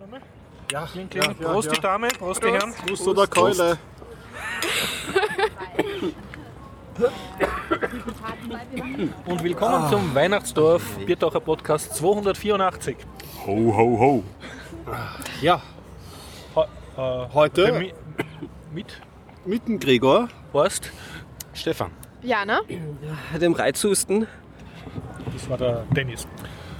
Aufnahme? Ja, Kling, kling. Prost die Dame, Prost, die Herren. Prost oder Keule. Und willkommen zum Weihnachtsdorf Biertaucher Podcast 284. Ho, ho, ho. Ja, He- äh, heute mi- mit mit dem Gregor. Horst, Stefan. Jana? dem Reizhusten. das war der Dennis.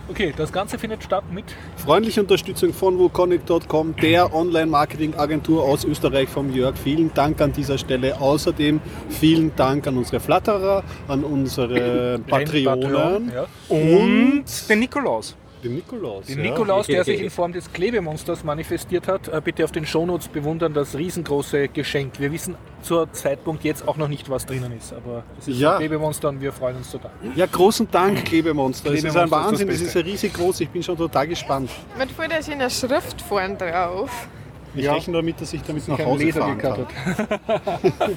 Okay, das Ganze findet statt mit Freundliche Unterstützung von woconic.com, der Online-Marketing-Agentur aus Österreich vom Jörg. Vielen Dank an dieser Stelle. Außerdem vielen Dank an unsere Flatterer, an unsere Patreonen Ja. Und den Nikolaus. Den Nikolaus. Den ja. Nikolaus, der sich in Form des Klebemonsters manifestiert hat, äh, bitte auf den Shownotes bewundern das riesengroße Geschenk. Wir wissen zur Zeitpunkt jetzt auch noch nicht, was drinnen ist, aber es ist Ja. ein Klebemonster und wir freuen uns total. Ja, großen Dank, Klebemonster. Es ist Klebemonster ein ist das Wahnsinn, es ist ja riesig groß. Ich bin schon total gespannt. Mit voll der schönen Schrift vorn drauf. Ich Ja. rechne damit, dass ich damit nach Hause Leder fahren kann.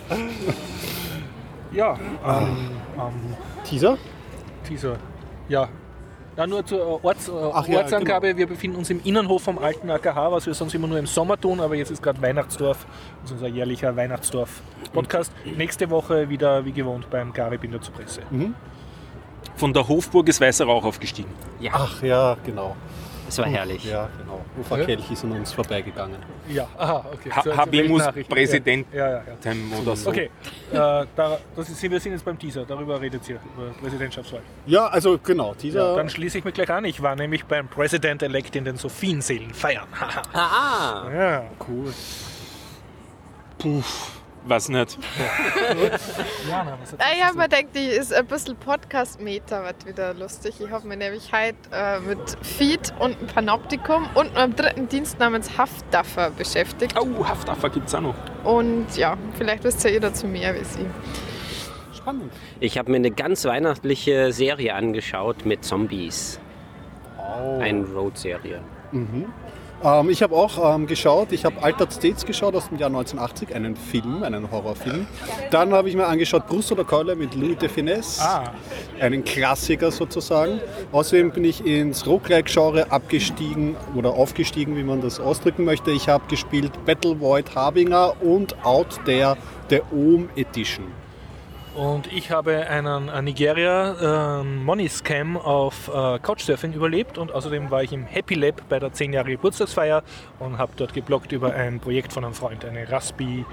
ja, ähm, ähm, Teaser? Teaser. Ja. Ja, nur zur äh, Orts, äh, Ach ja, Ortsangabe. Wir befinden uns im Innenhof vom alten AKH, was wir sonst immer nur im Sommer tun, aber jetzt ist gerade Weihnachtsdorf. Das ist unser jährlicher Weihnachtsdorf-Podcast. Nächste Woche wieder wie gewohnt beim Gari Binder zur Presse. Von der Hofburg ist weißer Rauch aufgestiegen. Ach ja, genau. Es war herrlich. Ja, genau. Ufa Ja. Kelch ist an uns vorbeigegangen. Ja, aha, okay. Ha- Zur- zur Habemus Weltnachricht. Präsident. Ja, ja, ja. Dem oder so. Okay, äh, da, das ist, wir sind jetzt beim Teaser, darüber redet ihr, über Präsidentschaftswahl. Ja, also genau, Teaser. Ja, dann schließe ich mich gleich an. Ich war nämlich beim President-Elect in den Sophienseelen feiern. Haha. Ah, ja. cool. Was nicht. Jana, was Ah ja, man denkt, die ist ein bisschen Podcast-Meter, wird wieder lustig. Ich habe mich nämlich heute äh, mit Feed und einem Panoptikum und einem dritten Dienst namens Haftdaffer beschäftigt. Oh, Haftaffer gibt es auch noch. Und ja, vielleicht wisst ja ihr dazu mehr wie sie. Spannend. ich habe mir eine ganz weihnachtliche Serie angeschaut mit Zombies. Oh. Eine Road-Serie. Ähm, ich habe auch ähm, geschaut, ich habe Altered States geschaut aus dem Jahr 1980, einen Film, einen Horrorfilm. Dann habe ich mir angeschaut Brust oder Keule mit Louis de Finesse, Ah, einen Klassiker sozusagen. Außerdem bin ich ins Roguelike-Genre abgestiegen oder aufgestiegen, wie man das ausdrücken möchte. Ich habe gespielt Battle Void Harbinger und Out There, der Ohm Edition. Und ich habe einen äh, Nigeria äh, Money Scam auf äh, Couchsurfing überlebt und außerdem war ich im Happy Lab bei der 10 Jahre Geburtstagsfeier und habe dort gebloggt über ein Projekt von einem Freund, eine Raspi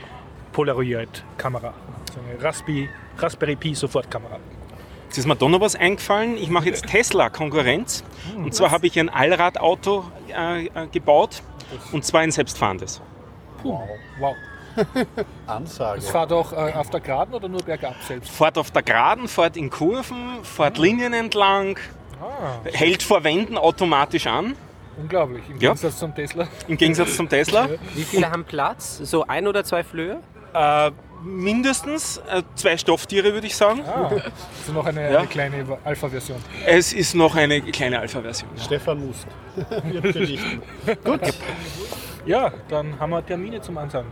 Polaroid Kamera. So eine Raspi, Raspberry Pi Sofortkamera. Jetzt ist mir da noch was eingefallen. Ich mache jetzt Tesla Konkurrenz. Und zwar habe ich ein Allradauto äh, äh, gebaut. Und zwar ein selbstfahrendes. Wow. wow. Ansage. Es fahrt doch äh, auf der Geraden oder nur bergab selbst? Fährt auf der Geraden, fährt in Kurven, fährt Linien entlang, Ah, hält vor Wänden automatisch an. unglaublich. Im Ja. Gegensatz zum Tesla. Im Gegensatz zum Tesla. Wie viele haben Platz? So ein oder zwei Flöhe? Äh, mindestens äh, zwei Stofftiere, würde ich sagen. Ah, also noch eine, Ja. eine kleine Alpha-Version. Es ist noch eine kleine Alpha-Version. ja. Stefan Must wird berichten. Gut. Ja, dann haben wir Termine zum Ansagen.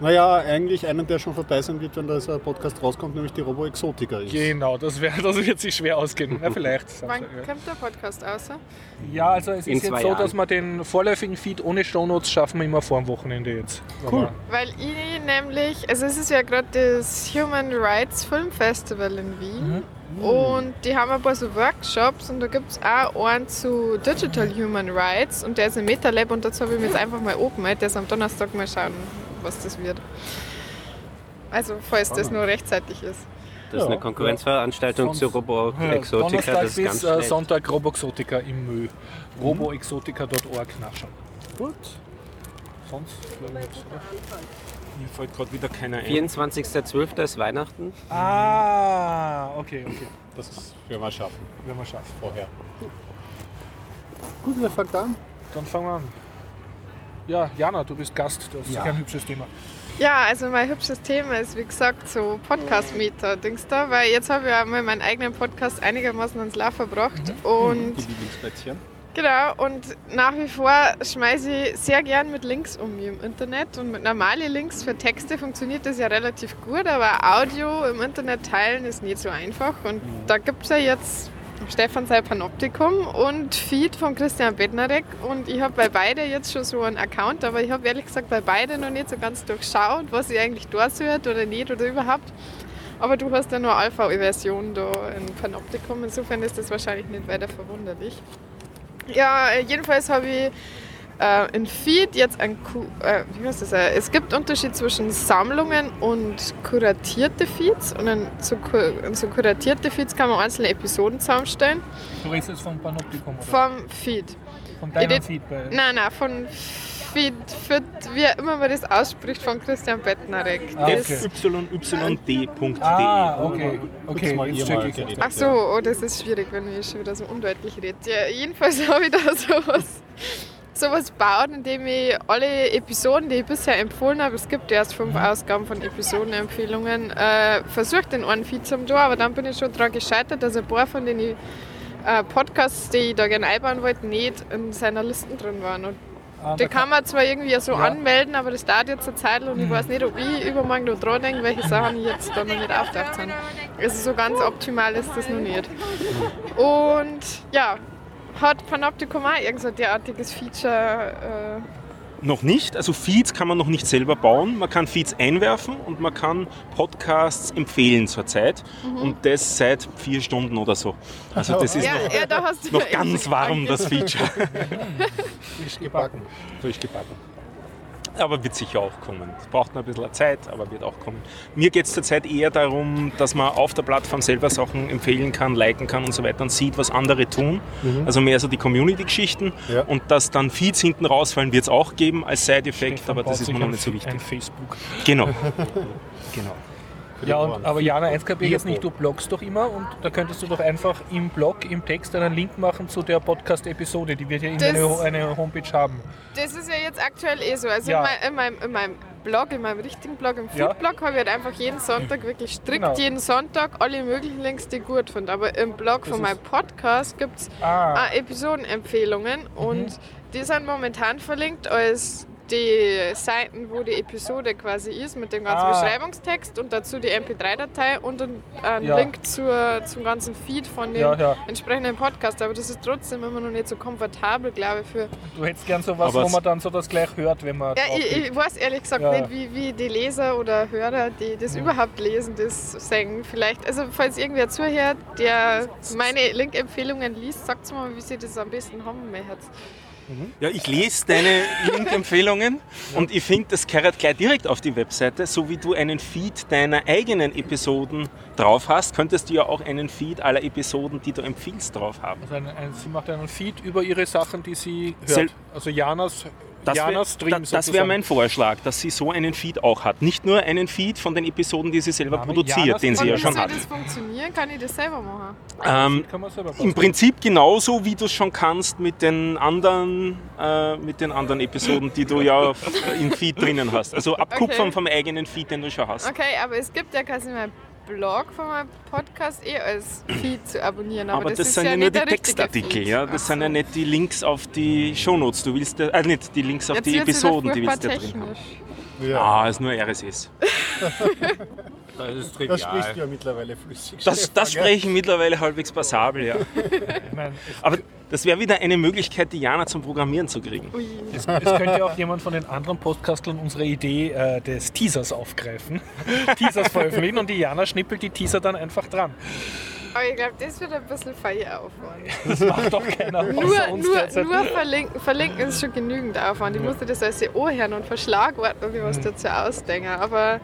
Naja, eigentlich einen, der schon vorbei sein wird, wenn dieser Podcast rauskommt, nämlich die Robo Exotica ist. Genau, das, wär, das wird sich schwer ausgehen. Ja, vielleicht. Wann kommt der Podcast raus? ja. ja, also es In ist jetzt so, Jahren. dass wir den vorläufigen Feed ohne Shownotes schaffen wir immer vor dem Wochenende jetzt. Cool. Weil ich nämlich, also es ist ja gerade das Human Rights Film Festival in Wien. Und die haben ein paar so Workshops und da gibt es auch einen zu Digital Human Rights und der ist im MetaLab und dazu habe ich mich jetzt einfach mal open. Der ist am Donnerstag mal schauen, was das wird. Also falls das nur rechtzeitig ist. Das ist Ja, eine Konkurrenzveranstaltung Sonst- zu Robo Ja, Exotica. Donnerstag Das ist ganz bis äh. Sonntag Roboexotica im Mö. Roboexotica.org nachschauen. Gut. Sonst glaube ich nichts? Mir fällt gerade wieder keiner ein. 24.12. ist Weihnachten. Ah, okay, okay. Das werden wir schaffen Werden wir schaffen. vorher. Gut, wer fängt an? Dann fangen wir an. Ja, Jana, du bist Gast, das ist Ja. kein hübsches Thema. Ja, also mein hübsches Thema ist wie gesagt so Podcast-Meter, Dings da, weil jetzt habe ich ja mal meinen eigenen Podcast einigermaßen ans Laufen gebracht und Die Lieblingsplätzchen. Genau, und nach wie vor schmeiße ich sehr gern mit Links um mich im Internet. Und mit normalen Links für Texte funktioniert das ja relativ gut, aber Audio im Internet teilen ist nicht so einfach. Und da gibt es ja jetzt Stefan sei Panoptikum und Feed von Christian Bednarek. Und ich habe bei beide jetzt schon so einen Account, aber ich habe ehrlich gesagt bei beide noch nicht so ganz durchschaut, was ich eigentlich da sollte oder nicht oder überhaupt. Aber du hast ja nur Alpha-Version da in Panoptikum, insofern ist das wahrscheinlich nicht weiter verwunderlich. Ja, jedenfalls habe ich äh, in Feed jetzt ein, Ku äh, wie heißt das? Äh, es gibt Unterschied zwischen Sammlungen und kuratierte Feeds. Und in so, ku- in so kuratierte Feeds kann man einzelne Episoden zusammenstellen. Du redest jetzt vom Panoptikum oder Vom Feed. von deinem Edith- Feed bei Nein, nein, von Feed, Feed, wie immer man das ausspricht, von Christian Bettnarek. Ah, Das- okay. fyyd.de. Ah, okay. Okay, mal jetzt check ich. Ach so, oh, das ist schwierig, wenn ich schon wieder so undeutlich rede. Ja, jedenfalls habe ich da sowas, sowas gebaut, indem ich alle Episoden, die ich bisher empfohlen habe, es gibt erst fünf Ausgaben von Episodenempfehlungen, äh, versucht in einen Feed zu tun, aber dann bin ich schon daran gescheitert, dass ein paar von den äh, Podcasts, die ich da gerne einbauen wollte, nicht in seiner Listen drin waren. Und Ah, die kann man zwar irgendwie so Ja. Mhm. anmelden, aber das dauert jetzt eine Zeit und ich weiß nicht, ob ich übermorgen noch dran denke, welche Sachen jetzt da noch nicht auftaucht sind. Also so ganz optimal ist das noch nicht. Und ja, hat Panoptikum auch irgend so ein derartiges Feature? Noch nicht, also Feeds kann man noch nicht selber bauen. Man kann Feeds einwerfen und man kann Podcasts empfehlen zurzeit. Und das seit vier Stunden oder so. Also das Äh, ist ja, noch, ja, da hast du noch ganz warm, das Feature. Frisch gebacken. Durchgebacken. Aber wird sicher auch kommen. Es braucht noch ein bisschen Zeit, aber wird auch kommen. Mir geht es zurzeit eher darum, dass man auf der Plattform selber Sachen empfehlen kann, liken kann und so weiter und sieht, was andere tun. Also mehr so die Community-Geschichten. Ja. Und dass dann Feeds hinten rausfallen, wird es auch geben als Side-Effekt, aber das ist mir noch nicht so wichtig. Ein Facebook. Genau. genau. Ja, und, aber Jana, eins kapiere ich jetzt nicht, du bloggst doch immer und da könntest du doch einfach im Blog, im Text einen Link machen zu der Podcast-Episode. Die wird ja Das- irgendeine eine Homepage haben. Das ist ja jetzt aktuell eh so. Also Ja. in, mein, in, meinem, in meinem Blog, in meinem richtigen Blog, im Ja. Foodblog, habe ich halt einfach jeden Sonntag, wirklich strikt Genau. jeden Sonntag, alle möglichen Links, die ich gut finde. Aber im Blog von ist- meinem Podcast gibt es Ah, auch Episodenempfehlungen Mhm. und die sind momentan verlinkt als die Seiten, wo die Episode quasi ist, mit dem ganzen Ah. Beschreibungstext und dazu die MP3-Datei und ein, ein Ja. Link zur, zum ganzen Feed von dem ja, ja. entsprechenden Podcast. Aber das ist trotzdem immer noch nicht so komfortabel, glaube ich, für Du hättest gern sowas, Aber wo man dann so das gleich hört, wenn man. ja, ich, ich weiß ehrlich gesagt Ja. nicht, wie, wie die Leser oder Hörer, die das überhaupt lesen, das sagen. Vielleicht, also falls irgendwer zuhört, der meine Link-Empfehlungen liest, sagt mal, wie sie das am besten haben Ja, ich lese deine Link-Empfehlungen und ich finde, das gehört gleich direkt auf die Webseite. So wie du einen Feed deiner eigenen Episoden drauf hast, könntest du ja auch einen Feed aller Episoden, die du empfiehlst, drauf haben. Also ein, ein, sie macht einen Feed über ihre Sachen, die sie hört. Sel- also Janas, Das wäre da, das wär mein Vorschlag, dass sie so einen Feed auch hat. Nicht nur einen Feed von den Episoden, die sie selber Name produziert, Janas den sie ja schon soll hat. das funktionieren? Kann ich das selber machen? Ähm, Kann man selber Im. Prinzip genauso, wie du es schon kannst mit den anderen, äh, mit den anderen Episoden, die du ja im Feed drinnen hast. Also abkupfern Okay. vom eigenen Feed, den du schon hast. Okay, aber es gibt ja quasi meinen Blog von meinem Podcast eh als Feed zu abonnieren. Aber, Aber, das, ist sind ja, nur nicht die Textartikel, ja. Das Ach sind ja so. nicht die Links auf die Shownotes. Du willst ja, äh, nicht die Links auf Jetzt die Episoden, die willst du ja drin haben. technisch. Ja. Ah, ist nur RSS. Das ist Das trivial. sprichst du ja mittlerweile flüssig. Das, Stefan, das ich mittlerweile halbwegs passabel, ja. Aber das wäre wieder eine Möglichkeit, Diana zum Programmieren zu kriegen. Es, es könnte auch jemand von den anderen Podcastlern unsere Idee äh, des Teasers aufgreifen. Teasers veröffentlichen und die Jana schnippelt die Teaser dann einfach dran. Aber ich glaube, das wird ein bisschen Feieraufwand. Das macht doch keiner Nur, außer uns nur, derzeit. nur verlinken, verlinken ist schon genügend Aufwand. Ich musste das alles anhören und verschlagworten und mir was dazu ausdenken. Aber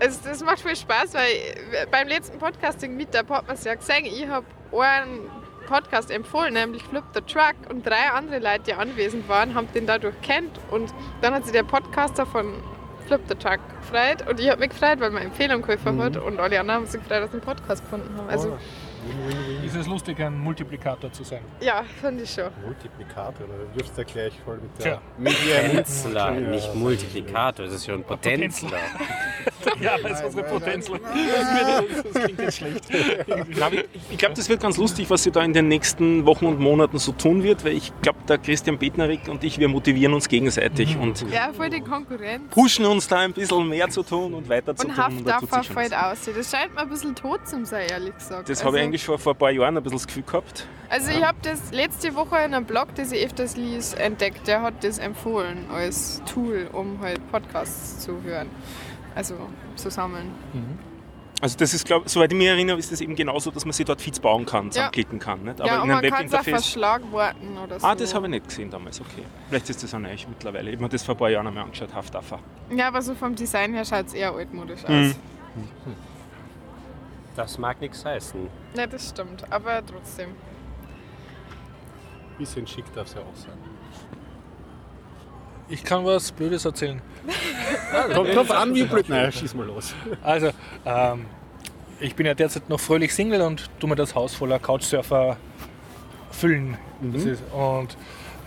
es, das macht viel Spaß, weil beim letzten Podcasting-Meetup hat man es ja gesehen, ich habe einen Podcast empfohlen, nämlich Flip the Truck und drei andere Leute, die anwesend waren, haben den dadurch kennt und dann hat sich der Podcaster von Flip the Truck gefreut und ich habe mich gefreut, weil meine Empfehlung geholfen hat und alle anderen haben sich gefreut, dass sie den Podcast gefunden haben. Also Ist es lustig, ein Multiplikator zu sein? ja, finde ich schon. Multiplikator, da wirfst du ja gleich voll mit der. Potenzler, nicht Multiplikator, das ist schon Potenzler. Ja, das ist unsere Potenz. Das klingt jetzt schlecht. Ich glaube, das wird ganz lustig, was sie da in den nächsten Wochen und Monaten so tun wird, weil ich glaube, der Christian Bednarik und ich, wir motivieren uns gegenseitig und Ja, voll die Konkurrenz. pushen uns da ein bisschen mehr zu tun und weiter zu Und tun. Und da tut Haftdaffer sich schon fällt aus. Das scheint mir ein bisschen tot zu sein, ehrlich gesagt. Das habe ich Also- eigentlich schon vor ein paar Jahren ein bisschen das Gefühl gehabt. Also ich habe das letzte Woche in einem Blog, das ich öfters lies, entdeckt. Der hat das empfohlen als Tool, um halt Podcasts zu hören. Also zu sammeln. Also das ist, glaube soweit ich mich erinnere, ist das eben genauso, dass man sich dort Feeds bauen kann, zusammenklicken kann. Nicht? Aber ja, in einem man kann es auch Webinterface. verschlagworten oder so. Ah, das habe ich nicht gesehen damals, okay. Vielleicht ist das auch neu mittlerweile. Ich habe mir das vor ein paar Jahren einmal angeschaut, Haftaffer. Ja, aber so vom Design her schaut es eher altmodisch aus. Mhm. Das mag nichts heißen. Ja, das stimmt. Aber trotzdem. Bisschen schick darf es ja auch sein. Ich kann was Blödes erzählen. Kommt drauf an, wie blöd. Naja, schieß mal los. Also, ähm, ich bin ja derzeit noch fröhlich Single und tu mir das Haus voller Couchsurfer füllen. Das ist, und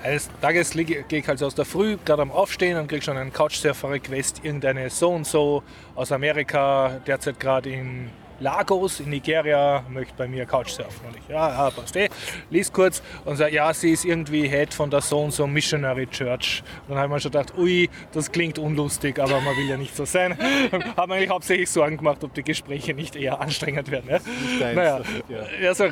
eines Tages gehe ich also aus der Früh, gerade am Aufstehen und kriege schon einen Couchsurfer-Request, irgendeine so und so aus Amerika, derzeit gerade in Lagos in Nigeria, möchte bei mir Couchsurfen. Und ich, ja, ja, passt eh. Lies kurz und sage, ja, sie ist irgendwie Head von der so und so Missionary Church. Und dann habe ich mir schon gedacht, ui, das klingt unlustig, aber man will ja nicht so sein. habe mir eigentlich hauptsächlich Sorgen gemacht, ob die Gespräche nicht eher anstrengend werden. Ja? deins, Naja, ja- ja, so,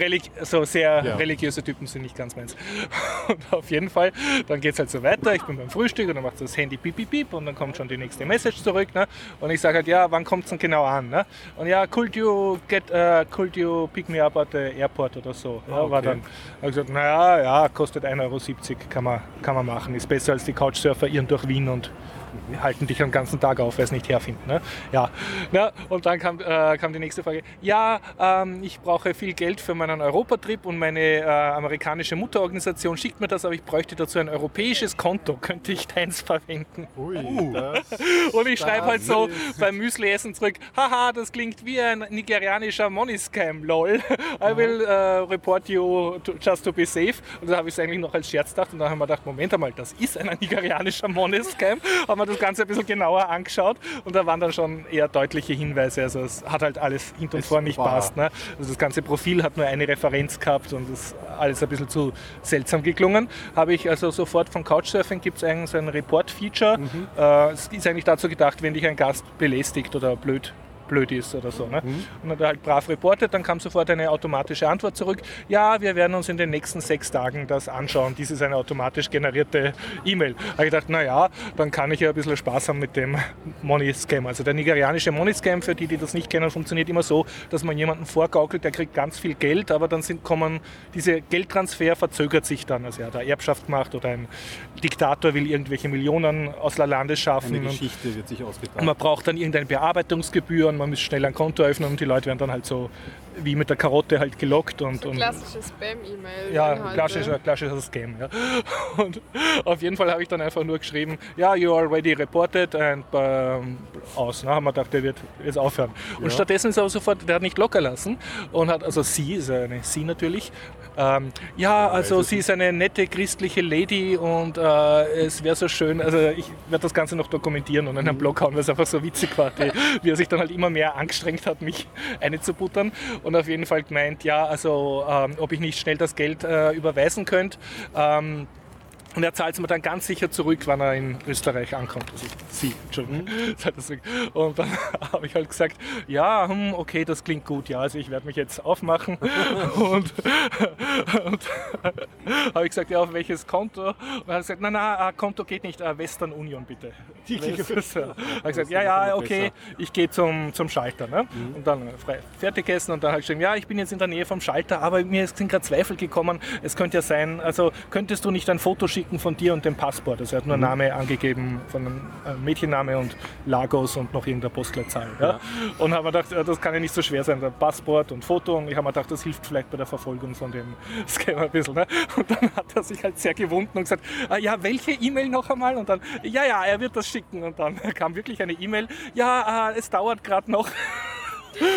so sehr Ja. religiöse Typen sind nicht ganz meins. Und auf jeden Fall, dann geht es halt so weiter. Ich bin beim Frühstück und dann macht das Handy piep, piep, piep und dann kommt schon die nächste Message zurück. Ne? Und ich sage halt, ja, wann kommt es denn genau an? Ne? Und ja, could you get, uh, could you pick me up at the airport oder so? Ja, Ah, war okay. dann. Habe ich gesagt, naja, ja, kostet 1,70 Euro, kann man, kann man machen. Ist besser als die Couchsurfer irren durch Wien und halten dich den ganzen Tag auf, weil es nicht herfinden. Ne? Ja. ja, und dann kam, äh, kam die nächste Frage. Ja, ähm, ich brauche viel Geld für meinen Europatrip und meine äh, amerikanische Mutterorganisation schickt mir das, aber ich bräuchte dazu ein europäisches Konto. Könnte ich deins verwenden? Ui, das, Und ich schreibe halt so beim Müsli-Essen zurück, haha, das klingt wie ein nigerianischer Money-Scam, lol. I will äh, report you to, just to be safe. Und da habe ich es eigentlich noch als Scherz gedacht und dann haben wir gedacht, Moment einmal, das ist ein nigerianischer Money-Scam. Haben wir das Ganze ein bisschen genauer angeschaut und da waren dann schon eher deutliche Hinweise. Also es hat halt alles hinten und vorne nicht war- passt. Ne? Also das ganze Profil hat nur eine Referenz gehabt und das ist alles ein bisschen zu seltsam geklungen. Habe ich also sofort von Couchsurfing gibt es eigentlich so ein Report-Feature. Äh, es ist eigentlich dazu gedacht, wenn dich ein Gast belästigt oder blöd blöd ist oder so. Ne? Und hat er halt brav reportet, dann kam sofort eine automatische Antwort zurück. Ja, wir werden uns in den nächsten sechs Tagen das anschauen. Dies ist eine automatisch generierte E-Mail. Da habe ich gedacht, naja, dann kann ich ja ein bisschen Spaß haben mit dem Money-Scam. Also der nigerianische Money-Scam, für die, die das nicht kennen, funktioniert immer so, dass man jemanden vorgaukelt, der kriegt ganz viel Geld, aber dann sind, kommen, diese Geldtransfer verzögert sich dann. Also er hat eine Erbschaft gemacht oder ein Diktator will irgendwelche Millionen aus der Landes schaffen. eine und- Geschichte wird sich ausgetragen. man braucht dann irgendeine Bearbeitungsgebühr und man muss schnell ein Konto öffnen und die Leute werden dann halt so wie mit der Karotte halt gelockt und, und Klassische Spam-E-Mail. ja, klassischer, klassischer Scam. Ja. Und auf jeden Fall habe ich dann einfach nur geschrieben, ja, you already reported and ähm, aus. Na, haben wir gedacht, der wird jetzt aufhören. Und stattdessen ist er aber sofort, der hat nicht locker lassen und hat, also sie, ist eine sie natürlich, ähm, ja, also sie ist eine nette christliche Lady und äh, es wäre so schön, also ich werde das Ganze noch dokumentieren und in einen Blog hauen, weil es einfach so witzig war, die, wie er sich dann halt immer mehr angestrengt hat, mich einzubuttern und auf jeden Fall gemeint, ja, also ähm, ob ich nicht schnell das Geld äh, überweisen könnte. Ähm, und er zahlt es mir dann ganz sicher zurück, wenn er in Österreich ankommt. Also sie, Entschuldigung. Und dann habe ich halt gesagt, ja, hm, okay, das klingt gut, ja, also ich werde mich jetzt aufmachen. und und habe ich gesagt, ja, auf welches Konto? Und er hat gesagt, na, na, ah, Konto geht nicht, ah, Western Union bitte. West-. Habe ich gesagt, ja, ja, okay, ich gehe zum, zum Schalter. Ne? Und dann äh, frei, fertig essen und dann habe ich gesagt, ja, ich bin jetzt in der Nähe vom Schalter, aber mir sind gerade Zweifel gekommen. Es könnte ja sein, also könntest du nicht ein Foto schicken von dir und dem Passport? Also er hat nur Name angegeben, von einem äh, Mädchenname und Lagos und noch irgendeine Postleitzahl. Ja? Und habe mir gedacht, ja, das kann ja nicht so schwer sein, der Passport und Foto. Und ich habe mir gedacht, das hilft vielleicht bei der Verfolgung von dem Scammer ein bisschen. Ne? Und dann hat er sich halt sehr gewunden und gesagt, ah, ja, welche E-Mail noch einmal? Und dann, ja, ja, er wird das schicken. Und dann kam wirklich eine E-Mail, ja, äh, es dauert gerade noch.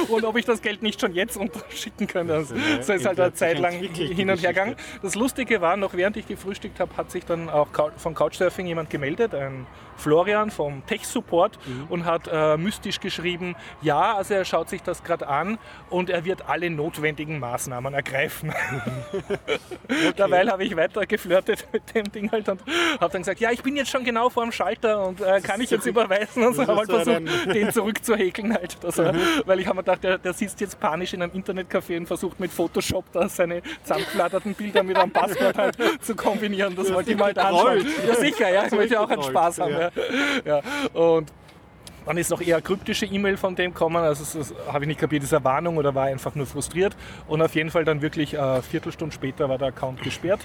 Und ob ich das Geld nicht schon jetzt unterschicken kann. Also, so ist halt eine Zeit lang hin und her gegangen. Das Lustige war, noch während ich gefrühstückt habe, hat sich dann auch von Couchsurfing jemand gemeldet, ein Florian vom Tech Support und hat äh, mystisch geschrieben, ja, also er schaut sich das gerade an und er wird alle notwendigen Maßnahmen ergreifen. Dabei habe ich weiter geflirtet mit dem Ding halt und habe dann gesagt, ja, ich bin jetzt schon genau vor dem Schalter und äh, kann ich jetzt überweisen und so. das Habe halt versucht, den zurückzuhäkeln halt. dass er- Weil ich habe mir gedacht, der, der sitzt jetzt panisch in einem Internetcafé und versucht mit Photoshop da seine zusammengeflatterten Bilder mit einem Passwort halt zu kombinieren. Das wollte ich mal halt anschauen. Ja sicher, ja, ich möchte auch einen Spaß haben. Ja. Ja. Und dann ist noch eher eine kryptische E-Mail von dem gekommen. Also das, habe ich nicht kapiert, ist eine Warnung oder war einfach nur frustriert. Und auf jeden Fall dann wirklich eine Viertelstunde später war der Account gesperrt.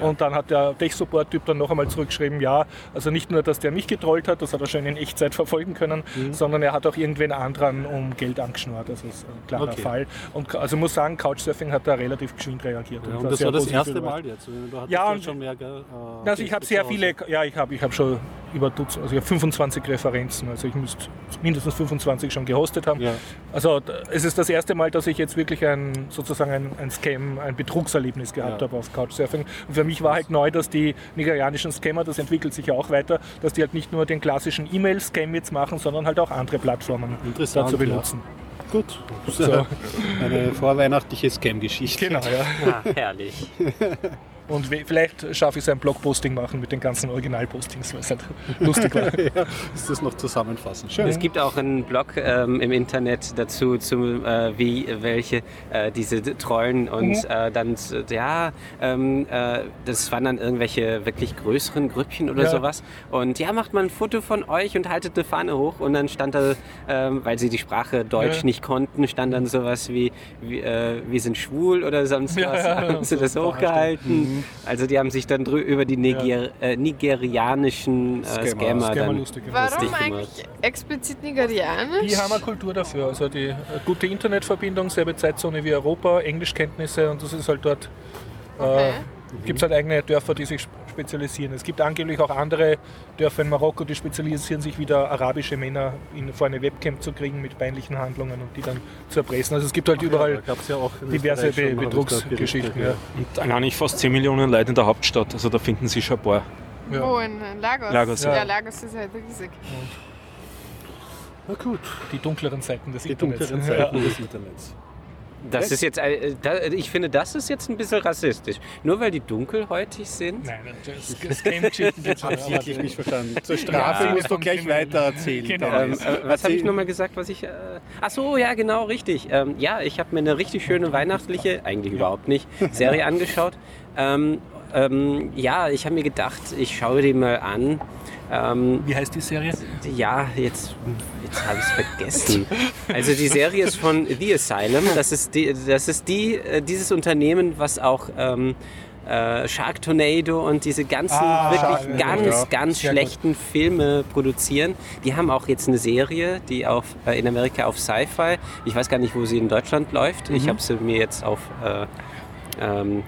Und dann hat der Tech-Support-Typ dann noch einmal zurückgeschrieben, ja, also nicht nur, dass der mich getrollt hat, das hat er schon in Echtzeit verfolgen können, sondern er hat auch irgendwen anderen um Geld angeschnurrt. Das ist ein klarer Okay. Fall. Und also muss sagen, Couchsurfing hat da relativ geschwind reagiert. Ja, war und das war das erste. Mal jetzt. Du hattest Ja, ja und- schon mehr. Äh, Also ich habe sehr viele, ja, ich habe ich hab schon über Dutzend, also ich habe 25 Referenzen, also ich müsste mindestens 25 schon gehostet haben. Ja. Also es ist das erste Mal, dass ich jetzt wirklich ein sozusagen ein, ein Scam, ein Betrugserlebnis gehabt Ja. habe auf Couchsurfing. Und für mich war halt neu, dass die nigerianischen Scammer, das entwickelt sich ja auch weiter, dass die halt nicht nur den klassischen E-Mail-Scam jetzt machen, sondern halt auch andere Plattformen Interessant, dazu benutzen. Gut. So. Eine vorweihnachtliche Scam-Geschichte. Genau, ja. Ah, herrlich. Und vielleicht schaffe ich so ein Blogposting machen mit den ganzen Originalpostings, weil es halt lustig war. Ist das noch zusammenfassen? Schön. Es gibt auch einen Blog ähm, im Internet dazu, zum, äh, wie welche äh, diese trollen und Mhm. äh, dann, ja, ähm, äh, das waren dann irgendwelche wirklich größeren Grüppchen oder Ja. sowas. Und ja, macht mal ein Foto von euch und haltet eine Fahne hoch und dann stand da, ähm, weil sie die Sprache Deutsch Ja. nicht konnten, stand dann sowas wie, wie äh, wir sind schwul oder sonst Ja, was. ja, haben sie das so hochgehalten. Also die haben sich dann über die Niger äh, nigerianischen äh, Scammer. Scammer, Scammer dann lustig. Warum lustig gemacht. eigentlich explizit nigerianisch? Die haben eine Kultur dafür. Also die äh, gute Internetverbindung, selbe Zeitzone wie Europa, Englischkenntnisse und das ist halt dort. Okay. Äh, gibt es halt eigene Dörfer, die sich spezialisieren. Es gibt angeblich auch andere Dörfer in Marokko, die spezialisieren sich wieder arabische Männer in, vor eine Webcam zu kriegen mit peinlichen Handlungen und die dann zu erpressen. Also es gibt halt überall Da gab's ja auch in diverse Be Betrugsgeschichten. Ja. Und allein nicht fast 10 Millionen Leute in der Hauptstadt, also da finden sie schon ein paar. Ja. Wo, in Lagos? Lagos, ja. ja. Lagos ist halt riesig. Na gut, Die dunkleren Seiten des die Internets. dunkleren Seiten des Internets. Das ist jetzt, äh, ich finde, das ist jetzt ein bisschen rassistisch. Nur weil die dunkelhäutig sind. Nein, das, das Game-Geschichten geht schon. Habe ich wirklich nicht verstanden. Zur Strafe Ja, musst du gleich Kriminellen. weiter erzählen. Genau. Ähm, äh, was habe ich nochmal gesagt, was ich. Äh, ach so, ja, genau, richtig. Ähm, ja, ich habe mir eine richtig schöne weihnachtliche, eigentlich überhaupt nicht, Serie angeschaut. Ähm, ähm, ja, ich habe mir gedacht, ich schaue die mal an. Ähm, Wie heißt die Serie? ja, jetzt, jetzt habe ich es vergessen. Also die Serie ist von The Asylum. Das ist, die, das ist die, äh, dieses Unternehmen, was auch ähm, äh, Shark Tornado und diese ganzen Ah, wirklich Shark- ganz, ja. ganz Sehr gut. schlechten Filme produzieren. Die haben auch jetzt eine Serie, die auf, äh, in Amerika auf Sci-Fi, ich weiß gar nicht, wo sie in Deutschland läuft. Mhm. Ich habe sie mir jetzt auf... Äh, ähm,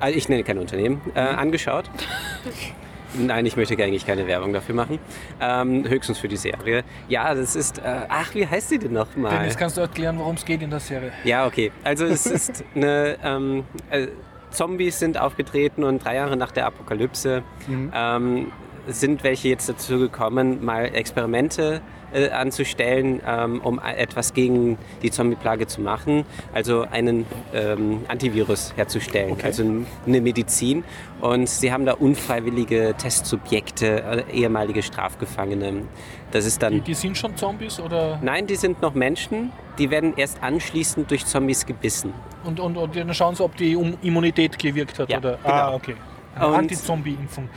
also ich nenne kein Unternehmen, äh, Mhm. angeschaut. Nein, ich möchte eigentlich keine Werbung dafür machen. Ähm, höchstens für die Serie. Ja, das ist. Äh, ach, wie heißt sie denn nochmal? Dennis, kannst du erklären, worum es geht in der Serie? Ja, okay. Also es ist eine. Ähm, äh, Zombies sind aufgetreten und drei Jahre nach der Apokalypse ähm, sind welche jetzt dazu gekommen, mal Experimente äh, anzustellen, ähm, um etwas gegen die Zombie-Plage zu machen. Also einen ähm, Antivirus herzustellen, Okay. also eine Medizin. Und sie haben da unfreiwillige Testsubjekte, äh, ehemalige Strafgefangene. Das ist Die, dann die sind schon Zombies oder? Nein, die sind noch Menschen. Die werden erst anschließend durch Zombies gebissen. Und, und, und dann schauen sie, ob die Um- Immunität gewirkt hat, Ja, oder? genau. Ah, okay. Anti-Zombie-Impfung.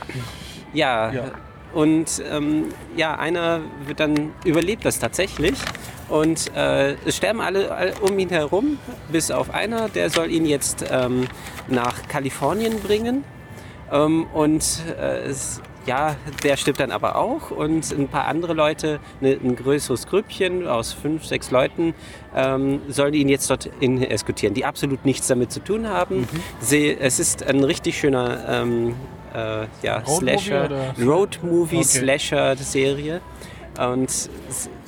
Ja. Ja. Und ähm, ja, einer wird dann überlebt das tatsächlich. Und äh, es sterben alle, alle um ihn herum, bis auf einer, der soll ihn jetzt ähm, nach Kalifornien bringen. Ähm, und äh, es, ja, der stirbt dann aber auch. Und ein paar andere Leute, ne, ein größeres Grüppchen aus fünf, sechs Leuten, ähm, sollen ihn jetzt dorthin eskortieren, die absolut nichts damit zu tun haben. Sie, es ist ein richtig schöner ähm, äh, ja, Road-Movie Slasher, oder? Road-Movie, Okay. Slasher-Serie. Und Ist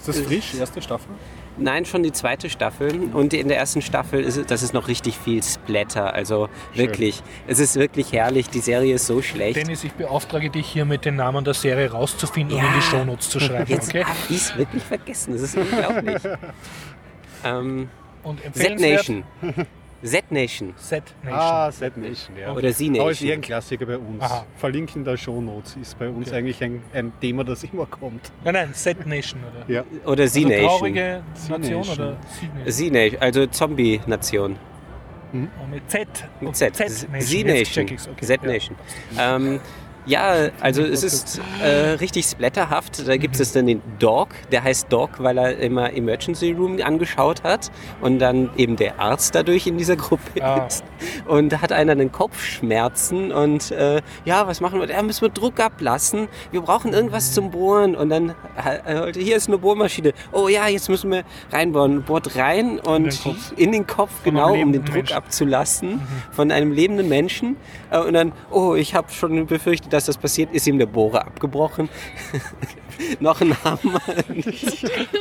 das frisch, erste Staffel? Nein, schon die zweite Staffel. Und in der ersten Staffel ist das ist noch richtig viel Splatter. Also wirklich, es ist wirklich herrlich. Die Serie ist so schlecht. Dennis, ich beauftrage dich hier mit den Namen der Serie rauszufinden und Ja. in die Shownotes zu schreiben. Jetzt Okay? habe ich es wirklich vergessen. Das ist unglaublich. ähm, Und empfehlenswert Z-Nation. Z-Nation. Z Nation. Ah, Set Nation, ja. Oder Aber ist eher Z-Nation. ein Klassiker bei uns. Aha. Verlinken der Shownotes ist bei uns Okay. eigentlich ein, ein Thema, das immer kommt. Nein, nein, Z Nation. Oder? Ja. Oder Also Z-Nation. traurige Nation Z-Nation. oder Z-Nation? Z-Nation, also Zombie-Nation. Oh, mit Z. Mit Z. Z-Nation. Z-Nation. Okay. Z-Nation. Ähm, ja, also es ist äh, richtig splatterhaft. Da gibt es dann den Dog, der heißt Dog, weil er immer Emergency Room angeschaut hat und dann eben der Arzt dadurch in dieser Gruppe Ah. ist. Und da hat einer einen Kopfschmerzen und äh, ja, was machen wir? Da müssen wir Druck ablassen. Wir brauchen irgendwas zum Bohren und dann äh, hier ist eine Bohrmaschine. Oh ja, jetzt müssen wir reinbohren. Bohrt rein und den Kopf. in den Kopf, genau, um den Druck Menschen. abzulassen von einem lebenden Menschen. Äh, Und dann, oh, ich habe schon befürchtet, dass das passiert, ist ihm der Bohrer abgebrochen. Noch ein Hammer.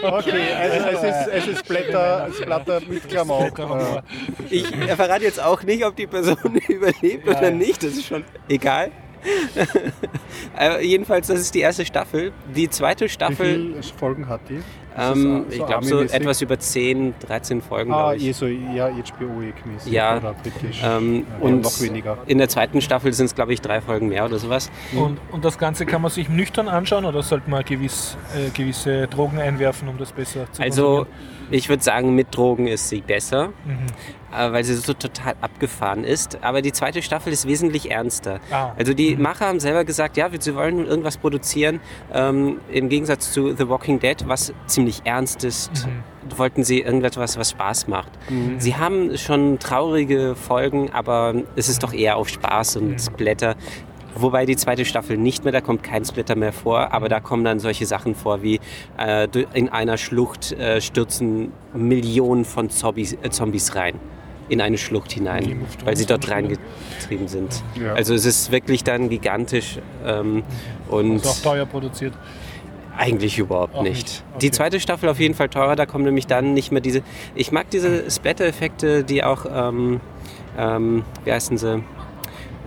Okay, also es ist, es ist Blätter, es ist Blätter mit Klamauk. Äh, Ich verrate jetzt auch nicht, ob die Person überlebt oder Nein. nicht. Das ist schon egal. Aber jedenfalls, das ist die erste Staffel. Die zweite Wie Staffel, viele Folgen hat die? Ähm, das ich so glaube so etwas über 10, 13 Folgen, Ah, glaube ich. eh so, ja, HBO-mäßig Ja, oder britisch. Ähm, ja, und noch weniger. in der zweiten Staffel sind es, glaube ich, drei Folgen mehr oder sowas. Und, und das Ganze kann man sich nüchtern anschauen oder sollte man gewiss, äh, gewisse Drogen einwerfen, um das besser zu Also, konsumieren? Ich würde sagen, mit Drogen ist sie besser. Mhm. äh, weil sie so total abgefahren ist. Aber die zweite Staffel ist wesentlich ernster. Ah. Also die Macher haben selber gesagt, ja, wir- sie wollen irgendwas produzieren, ähm, im Gegensatz zu The Walking Dead, was ziemlich ernst ist. Wollten sie irgendetwas, was Spaß macht. Sie haben schon traurige Folgen, aber es ist doch eher auf Spaß und Splatter. Wobei die zweite Staffel nicht mehr, da kommt kein Splitter mehr vor, aber da kommen dann solche Sachen vor wie äh, in einer Schlucht äh, stürzen Millionen von Zombies, äh, Zombies rein. In eine Schlucht hinein, weil sie dort reingetrieben sind. Ja. Also es ist wirklich dann gigantisch ähm, und Ist auch teuer produziert. eigentlich überhaupt Auch nicht. nicht. Die Okay. zweite Staffel auf jeden Fall teurer, da kommen nämlich dann nicht mehr diese. Ich mag diese Splatter-Effekte, die auch, ähm, ähm, wie heißen sie?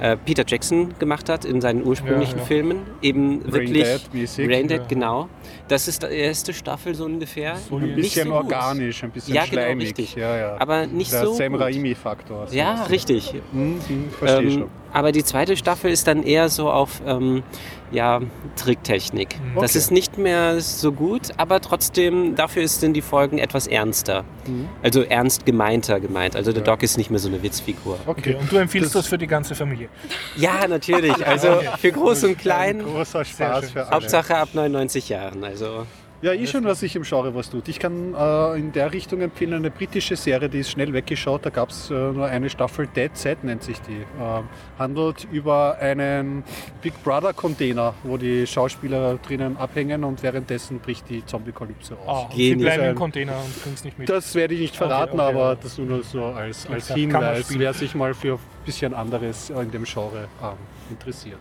Äh, Peter Jackson gemacht hat in seinen ursprünglichen Ja. Filmen. Eben wirklich. Dead-mäßig. Brain Dead, genau. Das ist die erste Staffel so ungefähr. So Ein bisschen so organisch, ein bisschen Ja, genau, schleimig. richtig. Ja, ja. Aber nicht Der so. Sam. Raimi-Faktor. so Ja, richtig. Mhm, mhm, verstehe Ähm, schon. Aber die zweite Staffel ist dann eher so auf ähm, ja, Tricktechnik. Das Okay. ist nicht mehr so gut, aber trotzdem, dafür sind die Folgen etwas ernster. Mhm. Also ernst gemeinter gemeint. Also der Doc ist nicht mehr so eine Witzfigur. Okay, und du empfiehlst das, für die ganze Familie. Ja, natürlich. Also für groß und Ein klein. großer Spaß für alle. Hauptsache ab 99 Jahren. Also Ja, eh schon, was sich im Genre was tut. Ich kann äh, in der Richtung empfehlen, eine britische Serie, die ist schnell weggeschaut. Da gab es äh, nur eine Staffel, Dead Set nennt sich die. Äh, handelt über einen Big Brother Container, wo die Schauspieler drinnen abhängen und währenddessen bricht die Zombie-Kalypse Ah, aus. und sie Genial. bleiben im Container und kriegen es nicht mit. Das werde ich nicht Okay, verraten, okay, aber ja. das nur so als, als Hinweis, wer sich mal für ein bisschen anderes in dem Genre ähm, interessiert.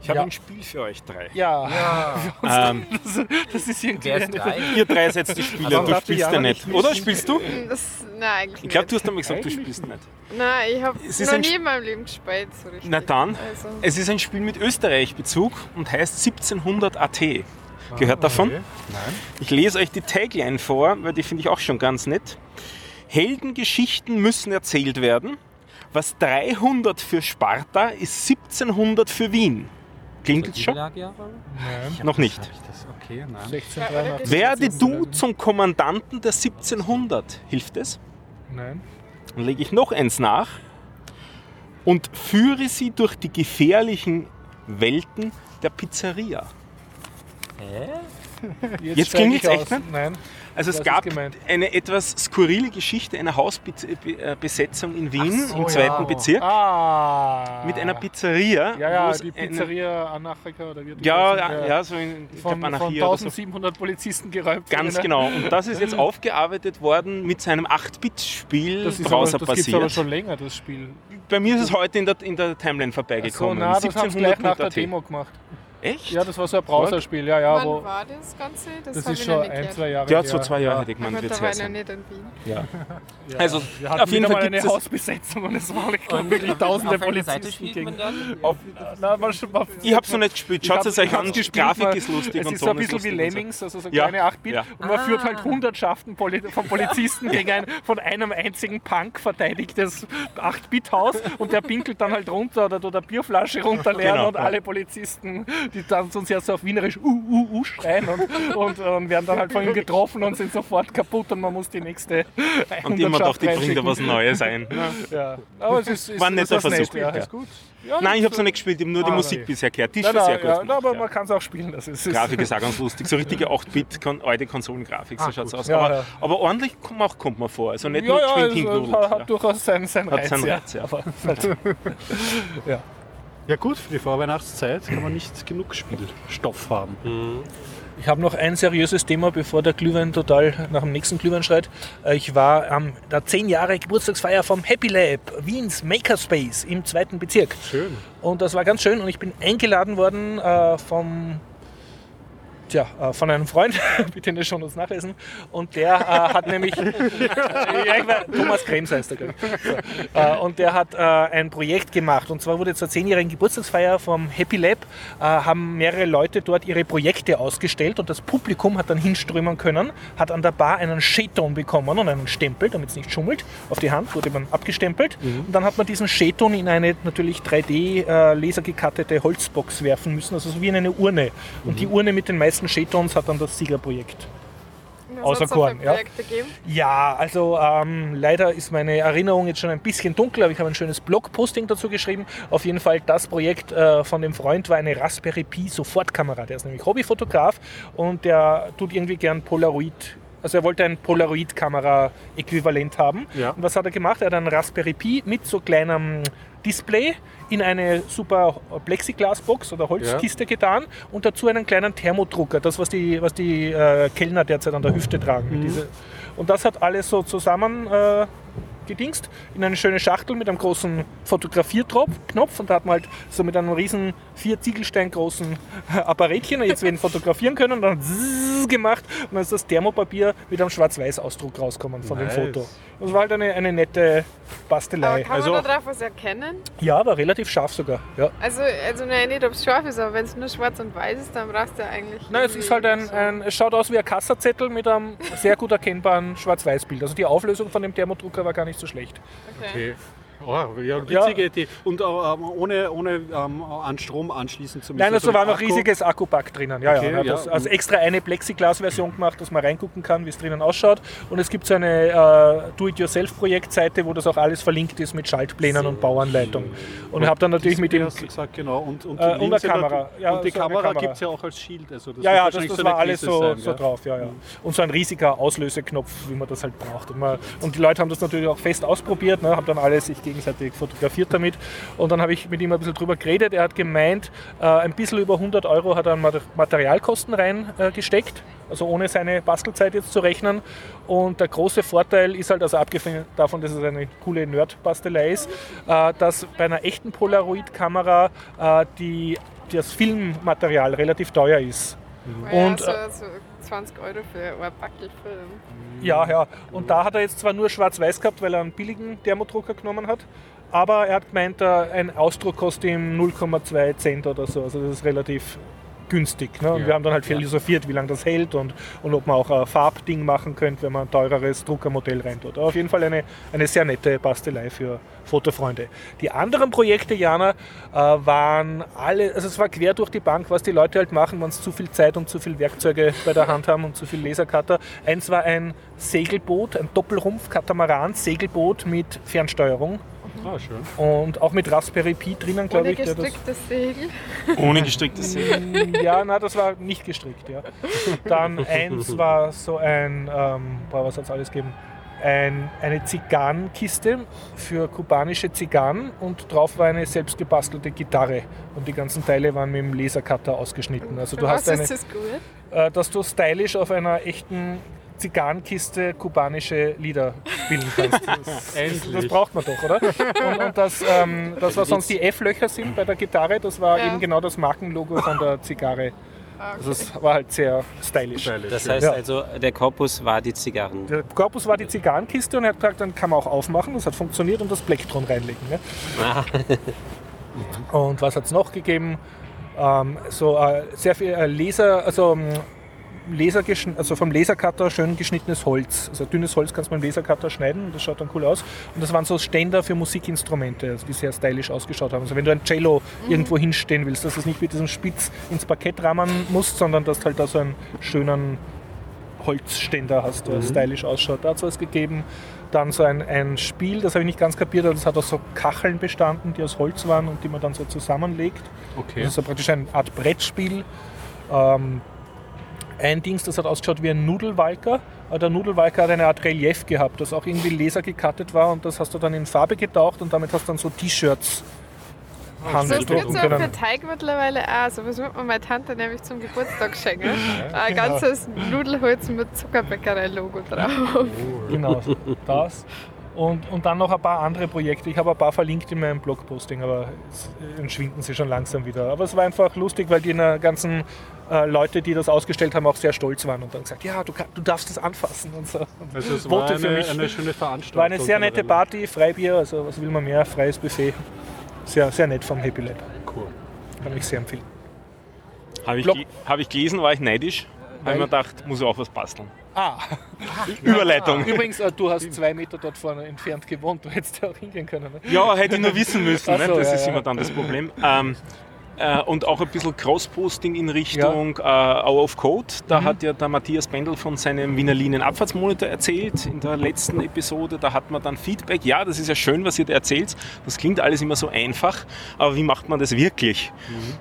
Ich habe Ja. ein Spiel für euch drei. ja, Ähm, das ist irgendwie Wer ist drei? ihr drei seid die Spieler, Aber du spielst ja nicht. nicht Oder spielst du? Das, nein, eigentlich Ich glaube, du hast einmal gesagt, du spielst nicht. Nein, ich habe Es ist noch ein nie in meinem Leben gespielt, so richtig. Na dann, Also, es ist ein Spiel mit Österreich-Bezug und heißt 1700 AT. Gehört davon? Okay. Ich lese euch die Tagline vor, weil die finde ich auch schon ganz nett. Heldengeschichten müssen erzählt werden. Was 300 für Sparta ist 1700 für Wien. Klingt es schon? Nein, Noch nicht. Okay, nein. 1683. Werde du zum Kommandanten der 1700. Hilft es? Nein. Dann lege ich noch eins nach und führe sie durch die gefährlichen Welten der Pizzeria. Jetzt steig klingelt's ich echt nicht? Nein. Also es gab eine etwas skurrile Geschichte einer Hausbesetzung in Wien so, im zweiten ja. Bezirk Ah. mit einer Pizzeria. Ja, ja, es die Pizzeria Anarchica oder wie die Ja, ja, ja, so in ich Von, glaub, von Anarchia oder so. 1700 Polizisten geräumt. Ganz wurde. genau. Und das ist jetzt aufgearbeitet worden mit seinem 8-Bit-Spiel Das, ist aber, Browser das es aber schon länger, das Spiel. Bei mir ist es heute in der, in der Timeline So, vorbeigekommen. na, das haben gleich nach der 1700 Demo gemacht. Echt? Ja, das war so ein Browserspiel, ja, ja. Wann Wo, war das Ganze? Das, das ist ich schon ein, zwei Jahre Ja, so zwei Jahre Ja. hätte ich Na gemeint, gut, wird da war es ich noch sein. nicht in Wien. Ja. Ja. Also, wir hatten auf jeden Fall eine es- Hausbesetzung und es waren wirklich tausende Auf welcher Seite Polizisten spielt gegen. man dann? Auf, na, man, man, Ich hab's noch nicht gespielt. Schaut es euch an. gespielt, Grafik man- ist lustig Es und ist so ein bisschen wie. Lemmings, also so kleine 8-Bit. ja. Und man führt Ah. halt Hundertschaften Poli von Polizisten gegen ein von einem einzigen Punk verteidigtes 8-Bit-Haus und der pinkelt dann halt runter oder tut eine Bierflasche runterleeren Genau, und alle Polizisten, die dann sonst ja so auf Wienerisch uh, uh, uh schreien und, und, und werden dann halt von ihm getroffen und sind sofort kaputt und man muss die nächste Und immer doch, die bringt da was Neues ein. Ja, aber es ist, ist, War ein netter was nett, Versuch, Ja, ja. Ja, Nein, ich ist- hab's noch nicht gespielt, ich habe nur die Ah, Musik nein. bisher gehört. Die ist schon sehr nein, gut ja, gemacht. aber ja. man kann es auch spielen. Das ist, Grafik ist auch ganz lustig. So richtige 8-Bit, kon alte Konsolengrafik, so schaut's aus. Ja, aber, ja. aber ordentlich kommt, auch, kommt man vor. Also nicht ja, nur ja, es, hingerudelt, hat, hat ja. durchaus seinen, seinen Hat Reiz. seinen ja. Reiz, ja. Aber es ja. Ja gut, für die Vorweihnachtszeit kann man nicht genug Spielstoff haben. Ich habe noch ein seriöses Thema, bevor der Glühwein total nach dem nächsten Glühwein schreit. Äh, Ich war am der 10 Jahre Geburtstagsfeier vom Happy Lab, Wiens Makerspace im zweiten Bezirk. Schön. Und das war ganz schön und ich bin eingeladen worden äh, vom Tja, äh, von einem Freund, bitte in den Shownotes nachlesen. Und der äh, hat nämlich, ja, weiß, Thomas Krems heißt er, ich. so. äh, und der hat äh, ein Projekt gemacht. Und zwar wurde zur zehnjährigen Geburtstagsfeier vom Happy Lab, äh, haben mehrere Leute dort ihre Projekte ausgestellt und das Publikum hat dann hinströmen können, hat an der Bar einen Sheton bekommen und einen Stempel, damit es nicht schummelt, auf die Hand, wurde man abgestempelt. Und dann hat man diesen Sheton in eine natürlich 3D äh, Holzbox werfen müssen, also so wie in eine Urne. Und die Urne mit den meisten Shetons hat dann das Siegerprojekt. Korn, ja. Ja, also ähm, leider ist meine Erinnerung jetzt schon ein bisschen dunkel, aber ich habe ein schönes Blogposting dazu geschrieben. Auf jeden Fall, das Projekt äh, von dem Freund war eine Raspberry Pi Sofortkamera. Der ist nämlich Hobbyfotograf und der tut irgendwie gern Polaroid. Also er wollte ein Polaroid-Kamera-Äquivalent haben. Ja. Und was hat er gemacht? Er hat einen Raspberry Pi mit so kleinem Display in eine super Plexiglasbox oder Holzkiste getan und dazu einen kleinen Thermodrucker, das was die, was die äh, Kellner derzeit an der Hüfte tragen. Diese, und das hat alles so zusammen äh, gedingst in eine schöne Schachtel mit einem großen Fotografierknopf und da hat man halt so mit einem riesen vier Ziegelstein großen Apparätchen jetzt werden fotografieren können und dann gemacht und dann ist das Thermopapier mit einem Schwarz-Weiß-Ausdruck rauskommen von Nice. dem Foto. Das war halt eine, eine nette Aber Bastelei. kann Also, man da drauf was erkennen? ja, war relativ scharf sogar. Ja. Also, also nein, nicht, ob es scharf ist, aber wenn es nur schwarz und weiß ist, dann brauchst du ja eigentlich. Nein, es ist halt ein, ein, es schaut aus wie ein Kassazettel mit einem sehr gut erkennbaren Schwarz-Weiß-Bild. Also die Auflösung von dem Thermodrucker war gar nicht so schlecht. Okay. Okay. Oh, ja, Ja. witzige Idee. Und äh, ähm, ohne, ohne ähm, an Strom anschließen zu müssen. Nein, also war noch Akku- riesiges Akkupack drinnen. Ja, Okay, ja, ja. das, also extra eine Plexiglas-Version gemacht, dass man reingucken kann, wie es drinnen ausschaut. Und es gibt so eine äh, Do-it-yourself-Projektseite, wo das auch alles verlinkt ist mit Schaltplänen und Bauanleitung. Und ich habe dann natürlich mit dem gesagt, genau. Und, und, Äh, und der- Kamera. Ja, und die so Kamera, Kamera. gibt es ja auch als Shield. Also das Ja, ja, das, das so war alles so, sein, so drauf, ja, ja. Und so ein riesiger Auslöseknopf, wie man das halt braucht. Und, man, und die Leute haben das natürlich auch fest ausprobiert, ne, haben dann alle sich gegenseitig fotografiert damit. Und dann habe ich mit ihm ein bisschen drüber geredet. Er hat gemeint, äh, ein bisschen über 100 Euro hat er an Mater- Materialkosten reingesteckt. Also ohne seine Bastelzeit jetzt zu rechnen. Und der große Vorteil ist halt, also abgesehen davon, dass es eine coole Nerd-Bastelei ist, äh, dass bei einer echten Polaroid-Kamera äh, die, das Filmmaterial relativ teuer ist. Ja, Und, so, äh, so 20 Euro für einen Backelfilm. Ja, ja. Und da hat er jetzt zwar nur schwarz-weiß gehabt, weil er einen billigen Thermodrucker genommen hat, aber er hat gemeint, äh, ein Ausdruck kostet ihm 0,2 Cent oder so. Also das ist relativ günstig. Ne? Und Ja. wir haben dann halt philosophiert, wie lange das hält und, und ob man auch ein Farbding machen könnte, wenn man ein teureres Druckermodell reintut. Aber auf jeden Fall eine, eine sehr nette Bastelei für Fotofreunde. Die anderen Projekte, Jana, äh, waren alle, also es war quer durch die Bank, was die Leute halt machen, wenn sie zu viel Zeit und zu viel Werkzeuge bei der Hand haben und zu viel Lasercutter. Eins war ein Segelboot, ein Doppelrumpf-Katamaran, Segelboot mit Fernsteuerung Ah, schön. und auch mit Raspberry Pi drinnen, glaube Ohne ich. das- gestricktes Segel. Ohne gestricktes Segel. ja, na, das war nicht gestrickt, ja. Dann eins war so ein, ähm, boah, was hat es alles gegeben? Ein, eine Zigarrenkiste für kubanische Zigarren und drauf war eine selbst gebastelte Gitarre. Und die ganzen Teile waren mit dem Lasercutter ausgeschnitten. Also du was hast eine, ist das gut? äh, dass du stylisch auf einer echten Zigarrenkiste kubanische Lieder spielen kannst. Das, das braucht man doch, oder? Und, und das, ähm, das, was sonst die F-Löcher sind bei der Gitarre, das war Ja. eben genau das Markenlogo von der Zigarre. Also es war halt sehr stylisch. Das heißt Ja. also, der Korpus war die Zigarren. Der Korpus war die Zigarrenkiste und er hat gesagt, dann kann man auch aufmachen, das hat funktioniert und das Plektron reinlegen. Ne? Ah, Und was hat es noch gegeben? Ähm, so äh, sehr viel äh, Laser, also Lasergeschn also vom Lasercutter schön geschnittenes Holz. Also dünnes Holz kannst du mit dem Lasercutter schneiden und das schaut dann cool aus. Und das waren so Ständer für Musikinstrumente, also die sehr stylisch ausgeschaut haben. Also wenn du ein Cello irgendwo hinstehen willst, dass du es nicht mit diesem Spitz ins Parkett rahmen musst, sondern dass du halt da so einen schönen Holzständer hast, der stylisch ausschaut. Da hat es was gegeben. Dann so ein, ein Spiel, das habe ich nicht ganz kapiert, aber das hat aus so Kacheln bestanden, die aus Holz waren und die man dann so zusammenlegt. Okay. Das ist so praktisch eine Art Brettspiel. Ähm, ein Dings, das hat ausgeschaut wie ein Nudelwalker. Aber der Nudelwalker hat eine Art Relief gehabt, das auch irgendwie laser gecuttet war und das hast du dann in Farbe getaucht und damit hast du dann so T-Shirts So Handel es gibt es auch für. Teig mittlerweile auch. So was wird mir meine Tante nämlich zum Geburtstag schenken. Ein ganzes Nudelholz mit Zuckerbäckerei-Logo drauf. Genau, das. Und, und dann noch ein paar andere Projekte. Ich habe ein paar verlinkt in meinem Blogposting, aber es entschwinden sie schon langsam wieder. Aber es war einfach lustig, weil die äh, ganzen äh, Leute, die das ausgestellt haben, auch sehr stolz waren und dann gesagt, ja, du, du darfst das anfassen und so. Also es war für eine, mich. eine schöne Veranstaltung. War eine sehr nette. Party, Freibier, also was will man mehr, freies Buffet. Sehr, sehr nett vom Happy Lab. Cool. Kann ich sehr empfehlen. Habe ich, hab ich gelesen, war ich neidisch. Habe ich mir gedacht, muss ich auch was basteln. Ah, Überleitung. übrigens, äh, du hast zwei Meter dort vorne entfernt gewohnt, du hättest ja auch hingehen können. Ne? Ja, hätte ich nur wissen müssen. Ne? so, Das ja, ist ja. immer dann das Problem. Ähm, äh, und auch ein bisschen Cross-Posting in Richtung äh, Hour of Code. Da hat ja der Matthias Bendel von seinem Wiener Linien Abfahrtsmonitor erzählt in der letzten Episode. Da hat man dann Feedback. Ja, das ist ja schön, was ihr da erzählt. Das klingt alles immer so einfach. Aber wie macht man das wirklich?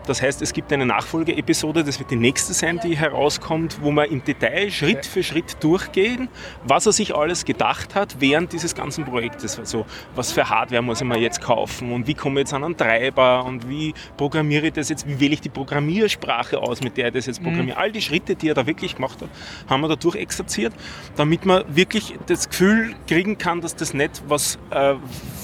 Das heißt, es gibt eine Nachfolgeepisode, das wird die nächste sein, die herauskommt, wo wir im Detail Schritt für Schritt durchgehen, was er sich alles gedacht hat während dieses ganzen Projektes. Also, was für Hardware muss ich mir jetzt kaufen und wie komme ich jetzt an einen Treiber und wie programmiere ich das jetzt, wie wähle ich die Programmiersprache aus, mit der ich das jetzt programmiere. All die Schritte, die er da wirklich gemacht hat, haben wir da durchexerziert, damit man wirklich das Gefühl kriegen kann, dass das nicht was äh,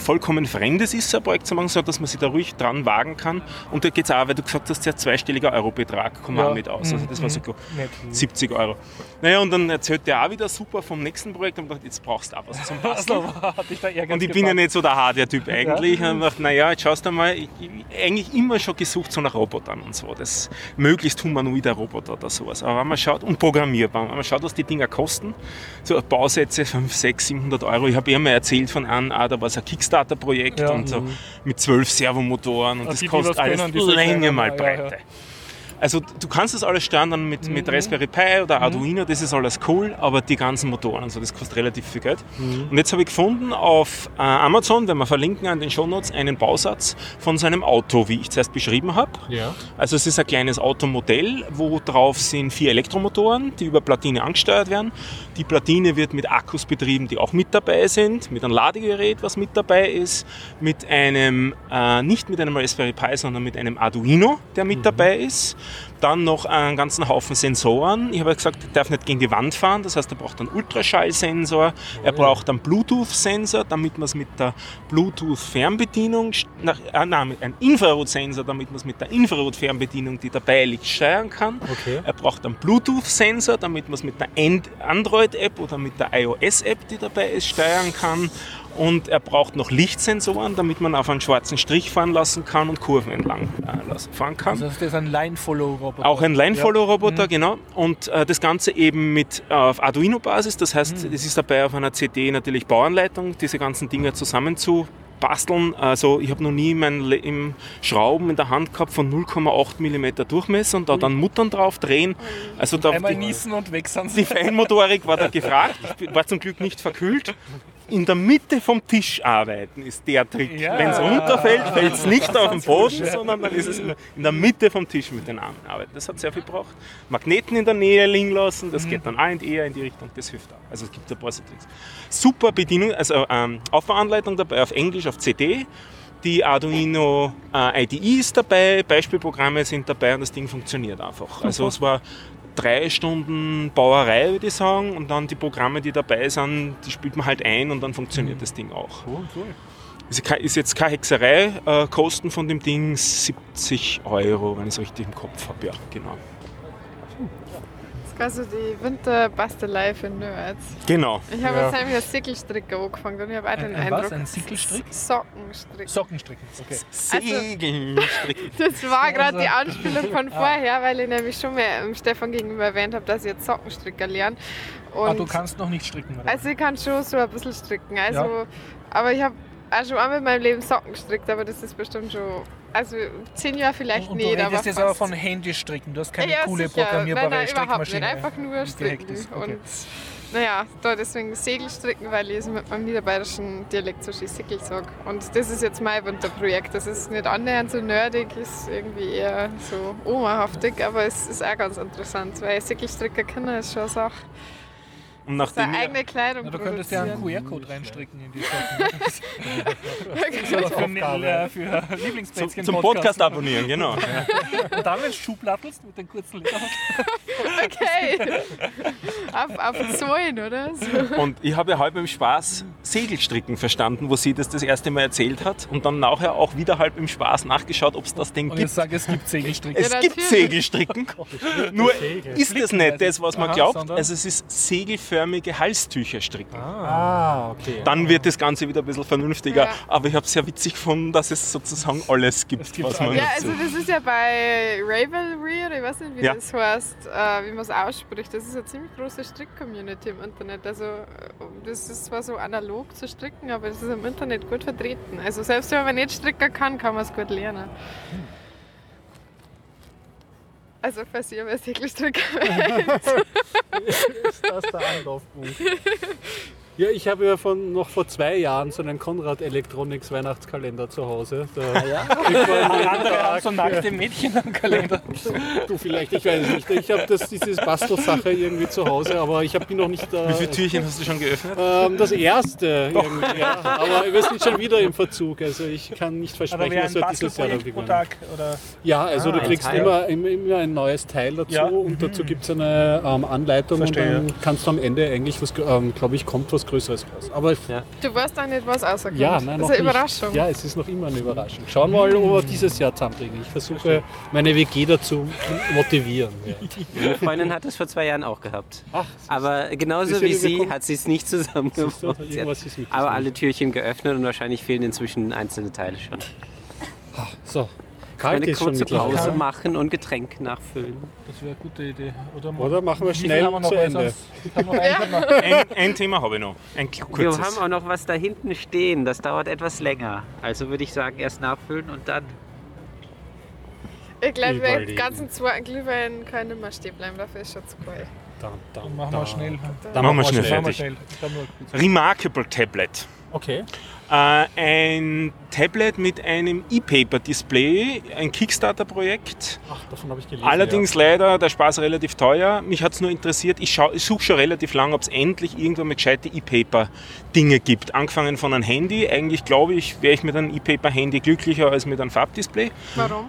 vollkommen Fremdes ist, so ein Projekt zu machen, sondern dass man sich da ruhig dran wagen kann. Und da geht es auch, weil du gesagt hast, der zweistelliger Eurobetrag kommt Ja. auch mit aus. Also das war Mhm. sogar Nett. 70 Euro. Naja, und dann erzählt der auch wieder super vom nächsten Projekt und gedacht, jetzt brauchst du auch was zum Basteln. Also, Ehrgeiz Und ich bin ja nicht so der Hardware-Typ eigentlich. Und ich dachte, naja, jetzt schaust du mal, ich, ich, eigentlich immer schon gesucht so nach Robotern und so. Das möglichst humanoide Roboter oder sowas. Aber wenn man schaut, und programmierbar, wenn man schaut, was die Dinger kosten, so Bausätze 5, 6, 700 Euro. Ich habe eh mal erzählt von einem, ah, da war so ein Kickstarter-Projekt Ja. und so mit zwölf Servomotoren und Ah, das die, die kostet was alles können, Länge mal ja, ja. Also du kannst das alles steuern dann mit, Mhm. mit Raspberry Pi oder Arduino, das ist alles cool, aber die ganzen Motoren und so, das kostet relativ viel Geld. Mhm. Und jetzt habe ich gefunden auf äh, Amazon, wenn wir verlinken an den Shownotes, einen Bausatz von so einem Auto, wie ich zuerst beschrieben habe. Ja. Also es ist ein kleines Automodell, wo drauf sind vier Elektromotoren, die über Platine angesteuert werden. Die Platine wird mit Akkus betrieben, die auch mit dabei sind, mit einem Ladegerät, was mit dabei ist, mit einem, äh, nicht mit einem Raspberry Pi, sondern mit einem Arduino, der mit dabei ist. Dann noch einen ganzen Haufen Sensoren. Ich habe gesagt, er darf nicht gegen die Wand fahren, das heißt, er braucht einen Ultraschallsensor, er braucht einen Bluetooth-Sensor, damit man es mit der Bluetooth-Fernbedienung, äh, nein, mit einem Infrarotsensor, damit man es mit der Infrarot-Fernbedienung, die dabei liegt, steuern kann. Okay. Er braucht einen Bluetooth-Sensor, damit man es mit der Android-App oder mit der iOS-App, die dabei ist, steuern kann. Und er braucht noch Lichtsensoren, damit man auf einen schwarzen Strich fahren lassen kann und Kurven entlang äh, fahren kann. Also das ist ein Line-Follow-Roboter. Auch ein Line-Follow-Roboter, Mhm. genau. Und äh, das Ganze eben mit äh, auf Arduino-Basis. Das heißt, Mhm. es ist dabei auf einer CD natürlich Bauanleitung, diese ganzen Dinge zusammen zu basteln. Also ich habe noch nie mein im Schrauben in der Hand gehabt von 0,8 mm Durchmesser und da dann Muttern drauf drehen. Also da Einmal die, niesen und weg sind die. Feinmotorik war da gefragt. War zum Glück nicht verkühlt. In der Mitte vom Tisch arbeiten ist der Trick. Ja. Wenn es runterfällt, fällt es nicht auf den Boden, sondern dann ist es in der, Mitte vom Tisch mit den Armen arbeiten. Das hat sehr viel gebraucht. Magneten in der Nähe liegen lassen, das geht dann auch in eher in die Richtung, das hilft auch. Also es gibt ein paar so Tricks. Super Bedienung, also ähm, Aufbauanleitung dabei auf Englisch, auf CD. Die Arduino äh, IDE ist dabei, Beispielprogramme sind dabei und das Ding funktioniert einfach. Also es war drei Stunden Bauerei, würde ich sagen, und dann die Programme, die dabei sind, die spielt man halt ein und dann funktioniert das Ding auch. Cool, cool. Ist jetzt keine Hexerei, äh, Kosten von dem Ding 70 Euro, wenn ich es richtig im Kopf habe, ja, genau. Ist quasi die Winterbastelei für Nerds. Genau. Ich habe Ja. jetzt nämlich als Sickelstricker angefangen und ich habe auch den Ein- ein Eindruck. was? Ein Sickelstrick? Sockenstrick. Sockenstricken, okay. Segeln. Das war gerade die Also- Anspielung von vorher, weil ich nämlich schon mal ähm, Stefan gegenüber erwähnt habe, dass ich jetzt Sockenstricker lerne. Und ah, du kannst noch nicht stricken, oder? also ich kann schon so ein bisschen stricken. Also, Ja. Aber ich habe auch schon einmal in meinem Leben Socken gestrickt, aber das ist bestimmt schon, also zehn Jahre vielleicht und nicht, du redest jetzt aber von Handy stricken. Du hast keine ja, coole sicher. programmierbare nein, nein, überhaupt nicht. Strickmaschine. Einfach nur stricken. Okay. Und naja, da deswegen Segelstricken, weil ich es mit meinem niederbayerischen Dialekt so schön Sickel sage. Und das ist jetzt mein Winterprojekt. Das ist nicht annähernd so nerdig, ist irgendwie eher so omahaftig, aber es ist auch ganz interessant, weil Sickelstricker können ist schon eine Sache. Und Seine nachdem ihr, eigene Kleidung Na, du könntest ja einen. QR-Code reinstricken in die Socken. Das ist für, für Lieblingsplätzchen zum Podcast abonnieren, genau. Und dann, wenn du Schublattelst mit den kurzen Lederhosen. Okay. auf, auf Säulen, oder? So. Und ich habe ja halb im Spaß Segelstricken verstanden, wo sie das das erste Mal erzählt hat. Und dann nachher auch wieder halb im Spaß nachgeschaut, ob es das Ding Und ich gibt. sage, es gibt Segelstricken. Es Ja, gibt. Segelstricken. Nur ist das nicht das, was man Aha, glaubt. Also es ist segelförmige Halstücher stricken. Ah, okay. Dann wird das Ganze wieder ein bisschen vernünftiger. Ja. Aber ich habe es sehr witzig gefunden, dass es sozusagen alles gibt, Es gibt was man. Ja, also das ist ja bei Ravelry, oder ich weiß nicht, wie Ja. das heißt, äh, wie man es ausspricht. Das ist eine ziemlich große Strick-Community im Internet. Also äh, das ist zwar so analog zu stricken, aber das ist im Internet gut vertreten. Also selbst wenn man nicht stricken kann, kann man es gut lernen. Also falls ihr aber Segelstricker ist das der Anlaufpunkt. Ja, ich habe ja von, noch vor zwei Jahren so einen Konrad Electronics Weihnachtskalender zu Hause. Da man jeden Andere haben Tag, so nackte Mädchen am Kalender. Du vielleicht, ich weiß es nicht. Ich habe das, diese Bastelsache irgendwie zu Hause, aber ich habe die noch nicht. Äh, Wie viele Türchen hast du schon geöffnet? ähm, das erste irgendwie, ja. Aber wir sind schon wieder im Verzug. Also ich kann nicht Aber versprechen, dass wir dieses Jahr noch pro. Tag? Oder? Ja, also du ein kriegst immer, immer, ein neues Teil dazu Ja. und dazu gibt es eine ähm, Anleitung Verstehe. und dann kannst du am Ende eigentlich was, ähm, glaube ich, kommt was Größeres raus. Aber Du weißt auch nicht, was rauskommt. ja, nein, das ist eine nicht. Überraschung. Ja, es ist noch immer eine Überraschung. Schauen wir mal, ob wir dieses Jahr zusammenbringen. Ich versuche, meine WG dazu motivieren. Ja. Meine Freundin hat das vor zwei Jahren auch gehabt. Ach, Aber genauso ja wie sie gekommen. hat sie es nicht zusammengebracht. Aber alle Türchen geöffnet und wahrscheinlich fehlen inzwischen einzelne Teile schon. So, kalt Eine ist schon kurze. Pause machen und Getränk nachfüllen. Das wäre eine gute Idee. Oder, Oder machen wir schnell haben wir noch? zu Ende. Ein, ein Thema habe ich noch. Ein Wir kurzes. haben auch noch was da hinten stehen. Das dauert etwas länger. Also würde ich sagen, erst nachfüllen und dann. Ich glaube, Überlegen. den ganzen zweiten Glühwein kann nicht mehr stehen bleiben, dafür ist schon zu kalt. Dann, dann, Dann machen wir schnell. Dann Machen wir schnell Machen wir fertig. schnell. Kurz- Remarkable Tablet. Okay. Äh, ein Tablet mit einem E-Paper-Display, ein Kickstarter-Projekt. Ach, davon habe ich gelesen. Allerdings leider der Spaß relativ teuer. Mich hat es nur interessiert, ich, ich suche schon relativ lange, ob es endlich irgendwann mal gescheite E-Paper-Dinge gibt. Angefangen von einem Handy. Eigentlich glaube ich, wäre ich mit einem E-Paper-Handy glücklicher als mit einem Farbdisplay. Warum?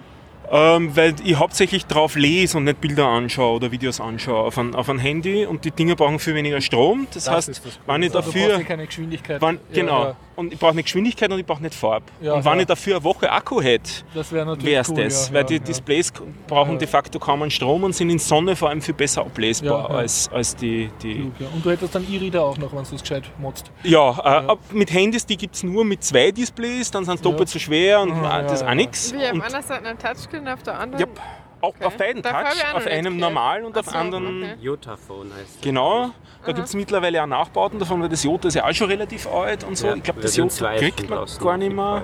Ähm, weil ich hauptsächlich drauf lese und nicht Bilder anschaue oder Videos anschaue auf ein, auf ein Handy und die Dinge brauchen viel weniger Strom. Das, Das heißt, das wenn ich Also, dafür. ja keine Geschwindigkeit. Wann, Ja, genau. ja, Und ich brauche nicht Geschwindigkeit und ich brauche nicht Farbe. Ja, und wenn ja. ich dafür eine Woche Akku hätte, wäre es cool, das. ja, weil die ja. Displays brauchen Ja. de facto kaum einen Strom und sind in Sonne vor allem viel besser ablesbar Ja, ja. als, als die. die Klug, ja. Und du hättest dann E-Reader auch noch, wenn du es gescheit motzt. ja, äh, mit Handys, die gibt es nur mit zwei Displays, dann sind sie Ja. doppelt so schwer und Ja, äh, das ist ja, auch ja. nichts. Wie auf einer Seite ein Touchscreen, auf der anderen. Ja, auch Okay. auf beiden Dafür Touch, auf einem gehört. normalen und auf Ach so, anderen. okay. Jotaphone heißt das. Genau, da gibt es mittlerweile auch Nachbauten davon, weil das Jota ist ja auch schon relativ alt und so. Ja, ich glaube, das Jota kriegt man gar auf nicht mehr.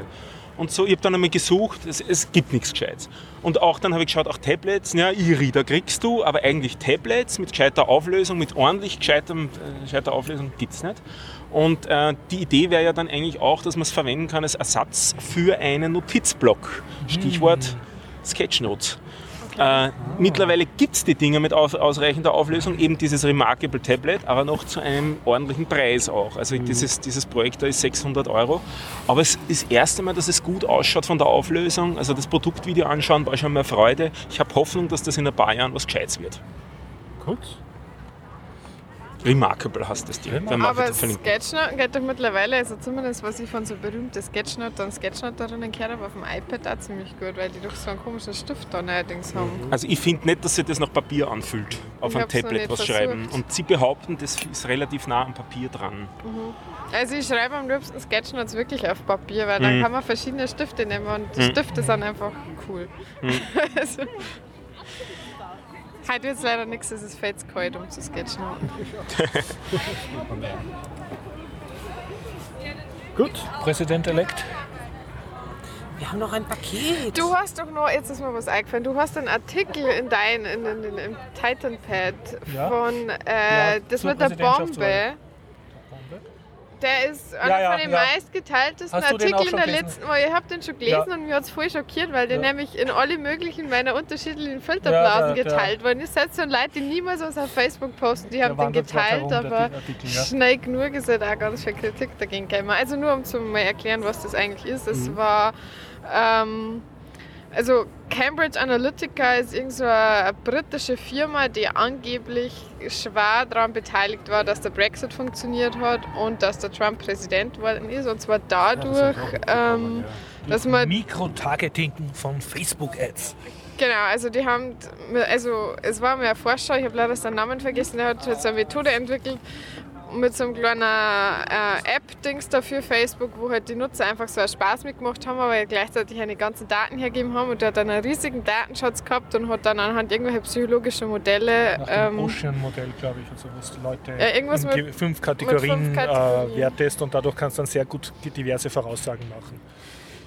Und so, ich habe dann einmal gesucht, es, es gibt nichts Gescheites. Und auch dann habe ich geschaut, auch Tablets, ja, E-Reader kriegst du, aber eigentlich Tablets mit gescheiter Auflösung, mit ordentlich gescheitem, äh, gescheiter Auflösung gibt es nicht. Und äh, die Idee wäre ja dann eigentlich auch, dass man es verwenden kann als Ersatz für einen Notizblock. Stichwort Sketchnotes. Äh, mittlerweile gibt es die Dinger mit aus, ausreichender Auflösung, eben dieses Remarkable Tablet, aber noch zu einem ordentlichen Preis auch. Also dieses, dieses Projekt da ist 600 Euro. Aber es ist das erste Mal, dass es gut ausschaut von der Auflösung. Also das Produktvideo anschauen war schon mal Freude. Ich habe Hoffnung, dass das in ein paar Jahren was Gescheites wird. Gut. Remarkable heißt das Ding. Dann Aber das verlinken. Sketchnote geht doch mittlerweile, also zumindest was ich von so berühmten Sketchnote und Sketchnoterinnen kenne, aber auf dem iPad auch ziemlich gut, weil die doch so einen komischen Stift da neuerdings haben. Also ich finde nicht, dass sich das nach Papier anfühlt, auf Ich einem Tablet was versucht. schreiben. Und sie behaupten, das ist relativ nah am Papier dran. Also ich schreibe am liebsten Sketchnotes wirklich auf Papier, weil dann Mhm. kann man verschiedene Stifte nehmen und die Mhm. Stifte sind einfach cool. also, heute wird es leider nichts, es ist fett kalt, um zu sketchnoten. Gut, Präsident-elect. Wir haben noch ein Paket. Du hast doch noch, jetzt ist mir was eingefallen, du hast einen Artikel in dein, in, in, in, im Titan Pad Ja. von, äh, Ja, das mit der. Bombe. Der ist einer ja, von den ja. meistgeteiltesten Artikeln der letzten Woche. Ich habe den schon gelesen Ja. und mir hat es voll schockiert, weil der Ja. nämlich in alle möglichen meiner unterschiedlichen Filterblasen Ja, geteilt worden ist. Selbst so Leute, die niemals was auf Facebook posten, die haben den geteilt, aber Artikel, ja. schnell genug ist halt auch ganz viel Kritik dagegen gekommen. Also nur um zu mal erklären, was das eigentlich ist. Es Mhm. war ähm, also Cambridge Analytica ist irgend so eine britische Firma, die angeblich schwer daran beteiligt war, dass der Brexit funktioniert hat und dass der Trump Präsident geworden ist. Und zwar dadurch, ähm, dass man Mikrotargeting von Facebook-Ads. Genau, also die haben, also es war mir ein Forscher, ich habe leider seinen Namen vergessen, der hat halt so eine Methode entwickelt mit so einem kleinen äh, App-Dings dafür Facebook, wo halt die Nutzer einfach so einen Spaß mitgemacht haben, aber gleichzeitig eine ganzen Daten hergeben haben und der hat dann einen riesigen Datenschatz gehabt und hat dann anhand irgendwelcher psychologischer Modelle Nach dem ähm, Ocean-Modell, glaube ich, also was die Leute Ja, irgendwas in mit- fünf Kategorien, fünf Kategorien. Äh, wertest und dadurch kannst du dann sehr gut diverse Voraussagen machen.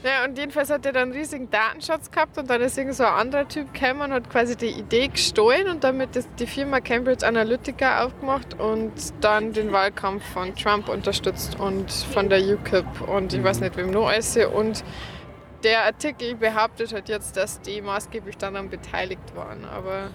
Ja, und jedenfalls hat er dann einen riesigen Datenschatz gehabt und dann ist irgend so ein anderer Typ gekommen und hat quasi die Idee gestohlen und damit das, die Firma Cambridge Analytica aufgemacht und dann den Wahlkampf von Trump unterstützt und von der UKIP und ich weiß nicht wem noch alles. Und der Artikel behauptet halt jetzt, dass die maßgeblich daran beteiligt waren, aber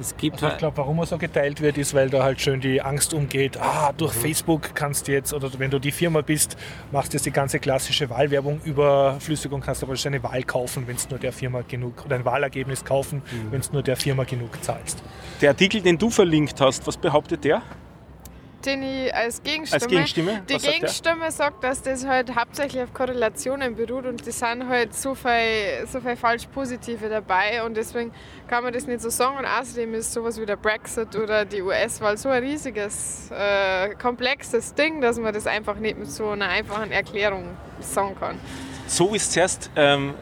Es gibt Also ich glaube, warum er so geteilt wird, ist, weil da halt schön die Angst umgeht, ah, durch Facebook kannst du jetzt, oder wenn du die Firma bist, machst du jetzt die ganze klassische Wahlwerbung überflüssig und kannst aber eine Wahl kaufen, wenn es nur der Firma genug, oder ein Wahlergebnis kaufen, wenn es nur der Firma genug zahlst. Der Artikel, den du verlinkt hast, was behauptet der den ich als Gegenstimme. als Gegenstimme? Die sagt der? Gegenstimme sagt, dass das halt hauptsächlich auf Korrelationen beruht und die sind halt so viel, so viel falsch Positive dabei und deswegen kann man das nicht so sagen. Und außerdem ist sowas wie der Brexit oder die US-Wahl so ein riesiges, äh, komplexes Ding, dass man das einfach nicht mit so einer einfachen Erklärung sagen kann. So ist zuerst ähm,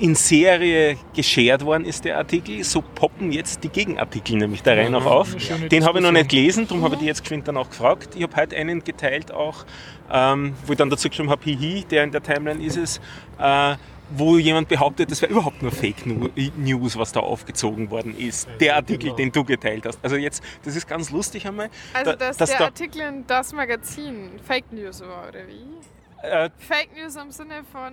in Serie geshared worden ist der Artikel, so poppen jetzt die Gegenartikel nämlich der Reihe noch auf. Den habe ich noch nicht gelesen, darum habe ich die jetzt geschwind dann auch gefragt. Ich habe heute einen geteilt auch, ähm, wo ich dann dazu geschrieben habe, hihi, der in der Timeline ist es, äh, wo jemand behauptet, das wäre überhaupt nur Fake News, was da aufgezogen worden ist. Der Artikel, den du geteilt hast. Also jetzt, das ist ganz lustig einmal. Also, da- dass dass der da- Artikel in das Magazin Fake News war, oder wie? Äh, Fake News im Sinne von.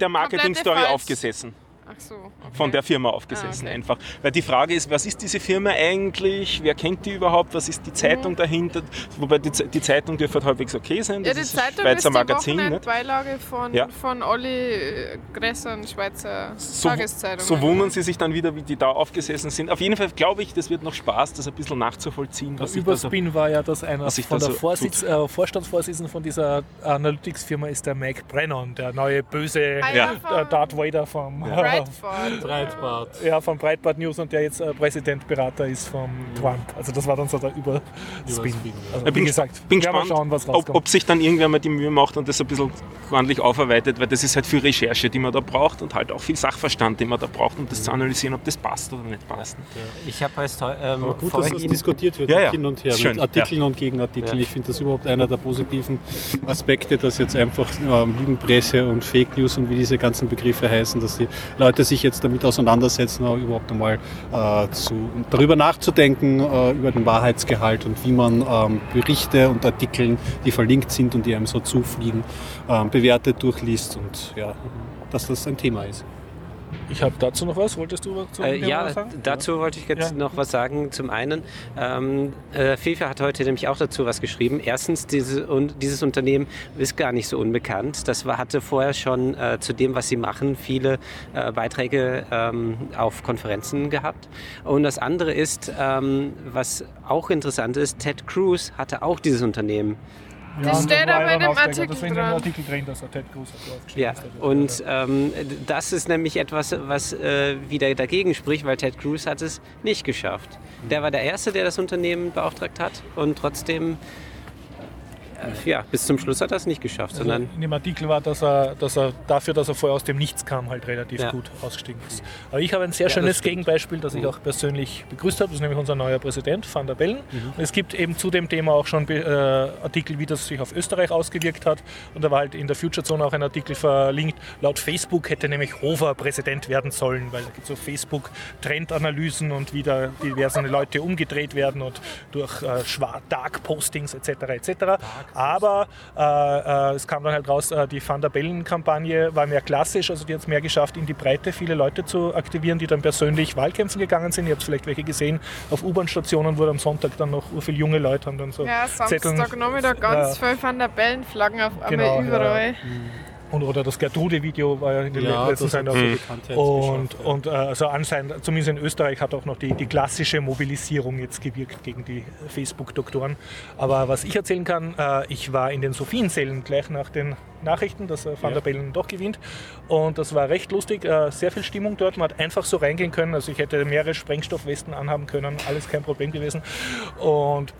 Der Marketing-Story aufgesessen. Ach so. Okay. von der Firma aufgesessen Ah, okay. einfach. Weil die Frage ist, was ist diese Firma eigentlich? Wer kennt die überhaupt? Was ist die Zeitung dahinter? Wobei die, die Zeitung dürfte halt halbwegs okay sein. Mhm. Ja, Das die ist ein Zeitung Schweizer ist die Magazin. Nicht? Wochenendbeilage von, Ja. von Olli äh, Gressern, Schweizer So, Tageszeitung. so wundern sie sich dann wieder, wie die da aufgesessen sind. Auf jeden Fall glaube ich, das wird noch Spaß, das ein bisschen nachzuvollziehen. Der Was sich da so, Überspin war ja, dass einer von da der so Vorsitz, äh, Vorstandsvorsitzenden von dieser Analytics-Firma ist der Mike Brennan, der neue böse Ah, ja, äh, Darth Vader vom, Breitbart. Breitbart. ja, von Breitbart News und der jetzt äh, Präsidentberater ist vom Trump. Also das war dann so der Überspin. Überspin, Also, Ich bin wie gesagt, bin gespannt, schauen, was ob, ob sich dann irgendwer mal die Mühe macht und das ein bisschen ordentlich aufarbeitet, weil das ist halt viel Recherche, die man da braucht und halt auch viel Sachverstand, den man da braucht, um das zu analysieren, ob das passt oder nicht passt. Ich habe als ähm, Aber gut, dass das diskutiert wird, Ja, ja. hin und her, Schön, mit Artikeln und Gegenartikeln. Ja. Ich finde das überhaupt einer der positiven Aspekte, dass jetzt einfach ähm, Lügenpresse und Fake News und wie diese ganzen Begriffe heißen, dass die Leute sich jetzt damit auseinandersetzen, überhaupt einmal äh, zu, darüber nachzudenken, äh, über den Wahrheitsgehalt und wie man ähm, Berichte und Artikeln, die verlinkt sind und die einem so zufliegen, ähm, bewertet, durchliest und ja, dass das ein Thema ist. Ich habe dazu noch was. Wolltest du was Äh, ja, sagen? dazu wollte ich jetzt Ja. noch was sagen. Zum einen, ähm, äh, FIFA hat heute nämlich auch dazu was geschrieben. Erstens, diese, und dieses Unternehmen ist gar nicht so unbekannt. Das war, hatte vorher schon äh, zu dem, was sie machen, viele äh, Beiträge ähm, auf Konferenzen gehabt. Und das andere ist, ähm, was auch interessant ist, Ted Cruz hatte auch dieses Unternehmen. Das und steht aber ja in dem. Artikel im Artikel drin, dass er Ted Cruz Ja, ist. und ähm, das ist nämlich etwas, was äh, wieder dagegen spricht, weil Ted Cruz hat es nicht geschafft. Der war der Erste, der das Unternehmen beauftragt hat und trotzdem, ja, bis zum Schluss hat er es nicht geschafft, Also sondern in dem Artikel war, dass er, dass er dafür, dass er vorher aus dem Nichts kam, halt relativ Ja. gut ausgestiegen ist. Aber ich habe ein sehr Ja, das schönes stimmt. Gegenbeispiel, das ich auch persönlich begrüßt habe. Das ist nämlich unser neuer Präsident, Van der Bellen. Und es gibt eben zu dem Thema auch schon äh, Artikel, wie das sich auf Österreich ausgewirkt hat. Und da war halt in der Future Zone auch ein Artikel verlinkt. Laut Facebook hätte nämlich Hofer Präsident werden sollen, weil da gibt es so Facebook-Trendanalysen und wie da diverse Leute umgedreht werden und durch äh, Dark-Postings etc. etc. Aber äh, äh, es kam dann halt raus, äh, die Van der Bellen-Kampagne war mehr klassisch, also die hat es mehr geschafft, in die Breite viele Leute zu aktivieren, die dann persönlich Wahlkämpfen gegangen sind. Ihr habt vielleicht welche gesehen, auf U-Bahn-Stationen wurde am Sonntag dann noch viele junge Leute haben dann so Ja, Zetteln- Samstagnachmittag ganz viel Van der Bellen-Flaggen auf einmal Genau, ja. überall. Und, oder das Gertrude-Video war ja in den Ja, letzten so Bekanntheit Und, ja. und äh, also anscheinend, zumindest in Österreich, hat auch noch die, die klassische Mobilisierung jetzt gewirkt gegen die Facebook-Doktoren. Aber was ich erzählen kann, äh, ich war in den Sophiensälen gleich nach den Nachrichten, dass äh, Van der Bellen doch gewinnt. Und das war recht lustig, äh, sehr viel Stimmung dort. Man hat einfach so reingehen können. Also ich hätte mehrere Sprengstoffwesten anhaben können, alles kein Problem gewesen. Und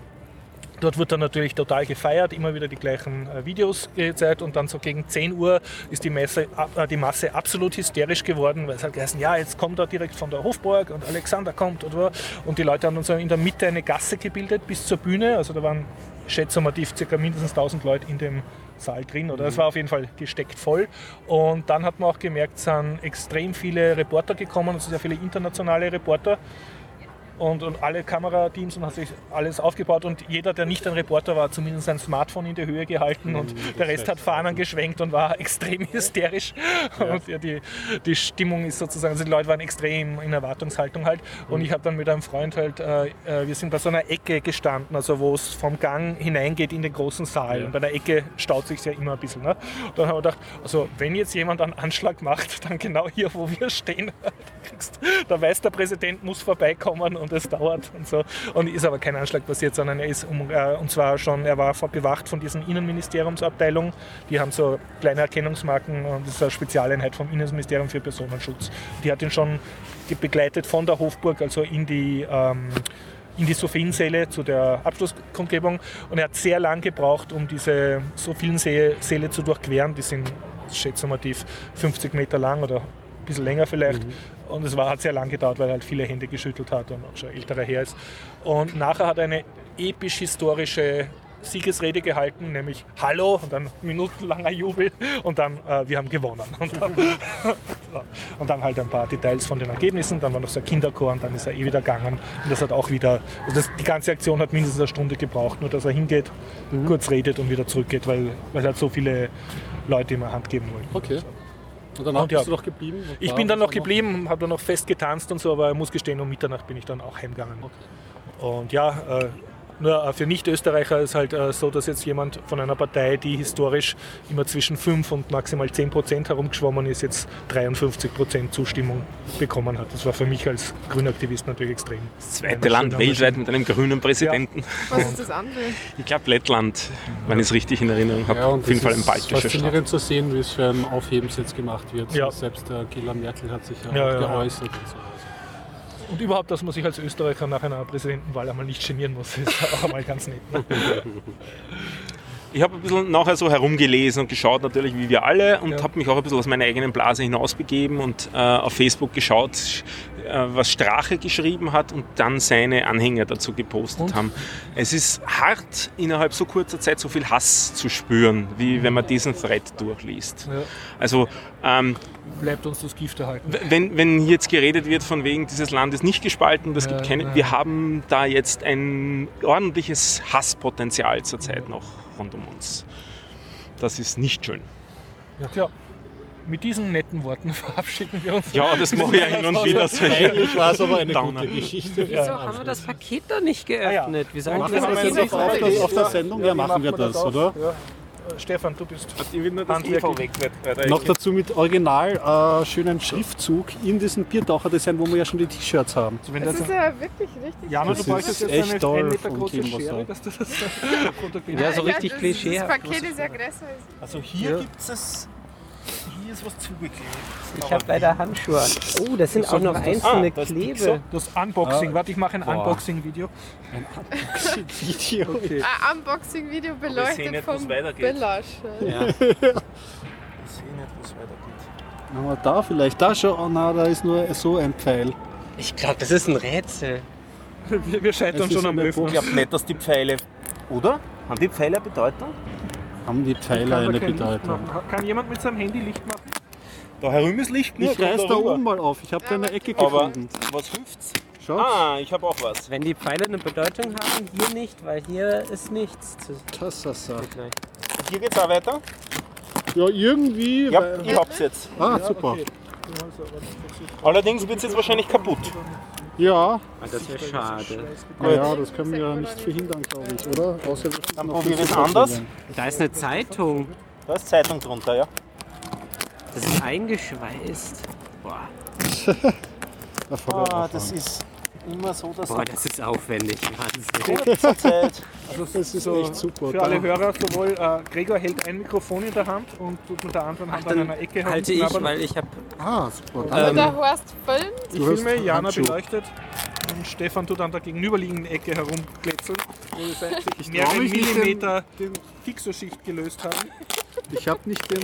Dort wird dann natürlich total gefeiert, immer wieder die gleichen äh, Videos gezeigt und dann so gegen 10 Uhr ist die, Messe, äh, die Masse absolut hysterisch geworden, weil es hat geheißen, ja, jetzt kommt er direkt von der Hofburg und Alexander kommt oder und die Leute haben dann so in der Mitte eine Gasse gebildet bis zur Bühne, also da waren schätzungsmativ circa mindestens 1000 Leute in dem Saal drin oder es war auf jeden Fall gesteckt voll. Und dann hat man auch gemerkt, es sind extrem viele Reporter gekommen, also sehr viele internationale Reporter und, und alle Kamerateams und hat sich alles aufgebaut und jeder, der nicht ein Reporter war, hat zumindest sein Smartphone in die Höhe gehalten und der Rest hat Fahnen geschwenkt und war extrem hysterisch. Und ja, die, die Stimmung ist sozusagen, also die Leute waren extrem in Erwartungshaltung halt. Und ich habe dann mit einem Freund halt, äh, äh, wir sind bei so einer Ecke gestanden, also wo es vom Gang hineingeht in den großen Saal. Und bei der Ecke staut sich ja immer ein bisschen. Ne? Und dann haben wir gedacht, also wenn jetzt jemand einen Anschlag macht, dann genau hier, wo wir stehen, da weiß der Präsident, muss vorbeikommen und es dauert und so. Und ist aber kein Anschlag passiert, sondern er ist um, äh, und zwar schon, er war bewacht von diesen Innenministeriumsabteilungen. Die haben so kleine Erkennungsmarken und das ist eine Spezialeinheit vom Innenministerium für Personenschutz. Die hat ihn schon begleitet von der Hofburg, also in die ähm, in die Sophiensäle zu der Abschlusskundgebung und er hat sehr lang gebraucht, um diese Sophiensäle zu durchqueren. Die sind schätzungsmativ 50 Meter lang oder bisschen länger vielleicht. Und es war, hat sehr lang gedauert, weil er halt viele Hände geschüttelt hat und auch schon älterer her ist. Und nachher hat er eine episch-historische Siegesrede gehalten, nämlich Hallo und dann minutenlanger Jubel und dann äh, wir haben gewonnen. Und dann, und dann halt ein paar Details von den Ergebnissen, dann war noch so ein Kinderchor und dann ist er eh wieder gegangen. Und das hat auch wieder, also das, die ganze Aktion hat mindestens eine Stunde gebraucht, nur dass er hingeht, kurz redet und wieder zurückgeht, weil, weil halt so viele Leute eine Hand geben wollen. Okay. Und danach Und ja. bist du noch geblieben? Ich bin dann noch geblieben, habe dann noch fest getanzt und so, aber ich muss gestehen, um Mitternacht bin ich dann auch heimgegangen. Und ja, äh, nur äh, für Nicht-Österreicher ist halt äh, so, dass jetzt jemand von einer Partei, die historisch immer zwischen 5 und maximal 10 Prozent herumgeschwommen ist, jetzt 53 Prozent Zustimmung bekommen hat. Das war für mich als Grünaktivist natürlich extrem. Das zweite Land weltweit mit einem grünen Präsidenten. Was ist das andere? Ich glaube Lettland, wenn ich es richtig in Erinnerung habe. Ja, Auf jeden Fall ein ist baltischer Staat. faszinierend zu sehen, wie es für ein Aufhebens jetzt gemacht wird. Ja. Selbst der Angela Merkel hat sich ja, Ja, auch ja, ja. geäußert und überhaupt, dass man sich als Österreicher nach einer Präsidentenwahl einmal nicht genieren muss, ist auch einmal ganz nett. Ne? Ich habe ein bisschen nachher so herumgelesen und geschaut, natürlich wie wir alle, und Ja. habe mich auch ein bisschen aus meiner eigenen Blase hinausbegeben und äh, auf Facebook geschaut, was Strache geschrieben hat und dann seine Anhänger dazu gepostet haben. Es ist hart, innerhalb so kurzer Zeit so viel Hass zu spüren, wie wenn man diesen Thread durchliest. Ja. Also ähm, Bleibt uns das Gift erhalten. wenn, wenn jetzt geredet wird von wegen, dieses Land ist nicht gespalten, das gibt Ja, keine, ja. wir haben da jetzt ein ordentliches Hasspotenzial zurzeit noch rund um uns. Das ist nicht schön. Ja klar. Mit diesen netten Worten verabschieden wir uns. Ja, das mache ich hin und wieder. solche Eigentlich war es aber eine Downer. gute Geschichte. Wieso haben wir das Paket da nicht geöffnet? Wie sollen wir Machen das wir das Paket jetzt auf, der- auf der Sendung? Ja, machen wir das, oder? Ja. Stefan, du bist. Ich will nur das Handwerklich. Eva weg. weil da Noch dazu mit original äh, schönen Schriftzug in diesem Biertaucher-Design, wo wir ja schon die T-Shirts haben. Also Das das ist ja wirklich richtig Jana, Das du bräuchtest ist jetzt echt eine toll 1 Meter große Schere, dass du das fotografieren Ja, so Ja, richtig das- klischeehaft. Das Paket ist ja größer als Also hier gibt es. Hier ist was zugeklebt. Ich habe leider Handschuhe an. Oh, das sind auch noch einzelne Ah, das Klebe. Das Unboxing, Ah. warte, ich mache ein. Unboxing-Video. Video. Okay. ein Unboxing-Video sehen beleuchtet nicht, wo's vom weitergeht. Belasch. Ja. Ich sehe nicht, wo es weitergeht. Haben wir da vielleicht? Da schon? Oh na, da ist nur so ein Pfeil. Ich glaube, das ist ein Rätsel. Wir, wir scheitern schon am Öffnen. Ich glaube nicht, dass die Pfeile. Oder? Haben die Pfeile eine Bedeutung? Haben die Pfeile Kann da eine Bedeutung? Kann jemand mit seinem Handy Licht machen? Da herum ist Licht Ich reiß da oben mal auf. Ich habe da eine Ecke Aber gefunden. was hilft's? Schaut, Ah, ich habe auch was. Wenn die Pfeile eine Bedeutung haben, hier nicht, weil hier ist nichts zu das ist so. gleich. Hier geht's auch weiter? Ja, irgendwie. Ja, weil- ich hab's jetzt. Ah, super. Allerdings wird es jetzt wahrscheinlich kaputt. Ja, Ah, das wäre schade. naja, das können wir ja nicht verhindern, glaube ich, oder? Außer wir Dann noch probier fünf es anders. Da ist eine Zeitung. Da ist Zeitung drunter, ja. Das ist eingeschweißt. Boah, Ah, das ist immer so, dass Boah das ist aufwendig. Wahnsinn. Zeit. Das ist echt super. Für alle Hörer sowohl äh, Gregor hält ein Mikrofon in der Hand und tut mit der anderen Hand an Dann einer Ecke halte ich, herumknabbern. weil ich habe Ah, super. Und Ähm, der Horst filmt. Ich Du hast filme, Jana Handschuh. beleuchtet und Stefan tut an der gegenüberliegenden Ecke herumkletzeln, wo sich trau mehrere nicht, den- Millimeter Fixoschicht gelöst haben. Ich habe nicht den.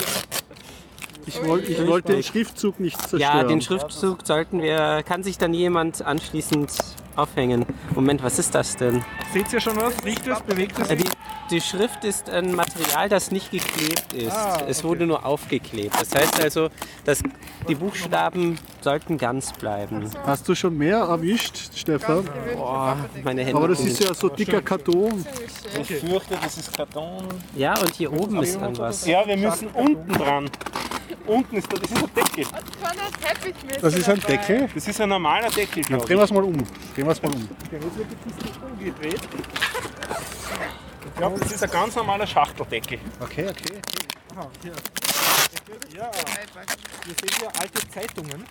Ich, woll, ich wollte den Schriftzug nicht zerstören. Ja, den Schriftzug sollten wir. Kann sich dann jemand anschließend aufhängen? Moment, was ist das denn? Seht ihr schon was? Riecht es? Bewegt es Äh? Die, die Schrift ist ein Material, das nicht geklebt ist. Ah, Es okay. wurde nur aufgeklebt. Das heißt also, dass die Buchstaben sollten ganz bleiben. Hast du schon mehr erwischt, Stefan? Boah, meine Hände. Aber das ist ja so dicker Karton. Ich fürchte, das ist Karton. ja, und hier oben ist dann was. Ja, wir müssen unten dran. Unten ist da, das ist ein Deckel. Das ist ein dabei. Deckel. Das ist ein normaler Deckel, Dann drehen wir es mal um. Drehen wir es mal um. Ich. glaube, das ist ein ganz normaler Schachteldeckel. Okay, okay. Aha, hier. Ja, wir sehen hier alte Zeitungen.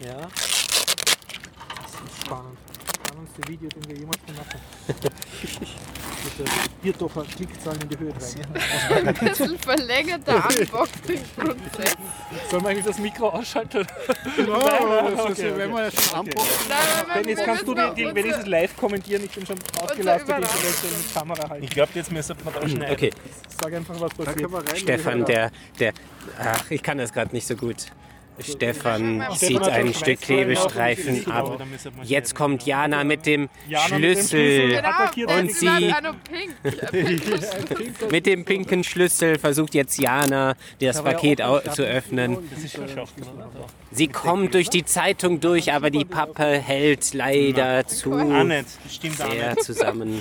Ja. Das ist spannend. Das spannendste Video, den wir jemals gemacht haben. Bitte, Biertocher Klickzahlen in die Höhe treiben. Ein bisschen verlängerter Unboxing-Prozess. Sollen wir eigentlich das Mikro ausschalten? Das ist, okay, wenn wir jetzt schon anbocken. Nein, jetzt kannst du die, noch wenigstens live kommentieren. Ich bin schon ausgelastet, ich will mit Kamera halten. Ich glaube, jetzt müssen wir da schneiden. Okay, Sag einfach, was passiert. Stefan, der, der, ach, ich kann das gerade nicht so gut. Stefan zieht ein Stück Klebestreifen ab. Jetzt kommt Jana mit dem Schlüssel. Genau, und sie-. Mit dem pinken Schlüssel versucht jetzt Jana, das Paket zu öffnen. Sie kommt durch die Zeitung durch, aber die Pappe hält leider zu sehr nicht. zusammen.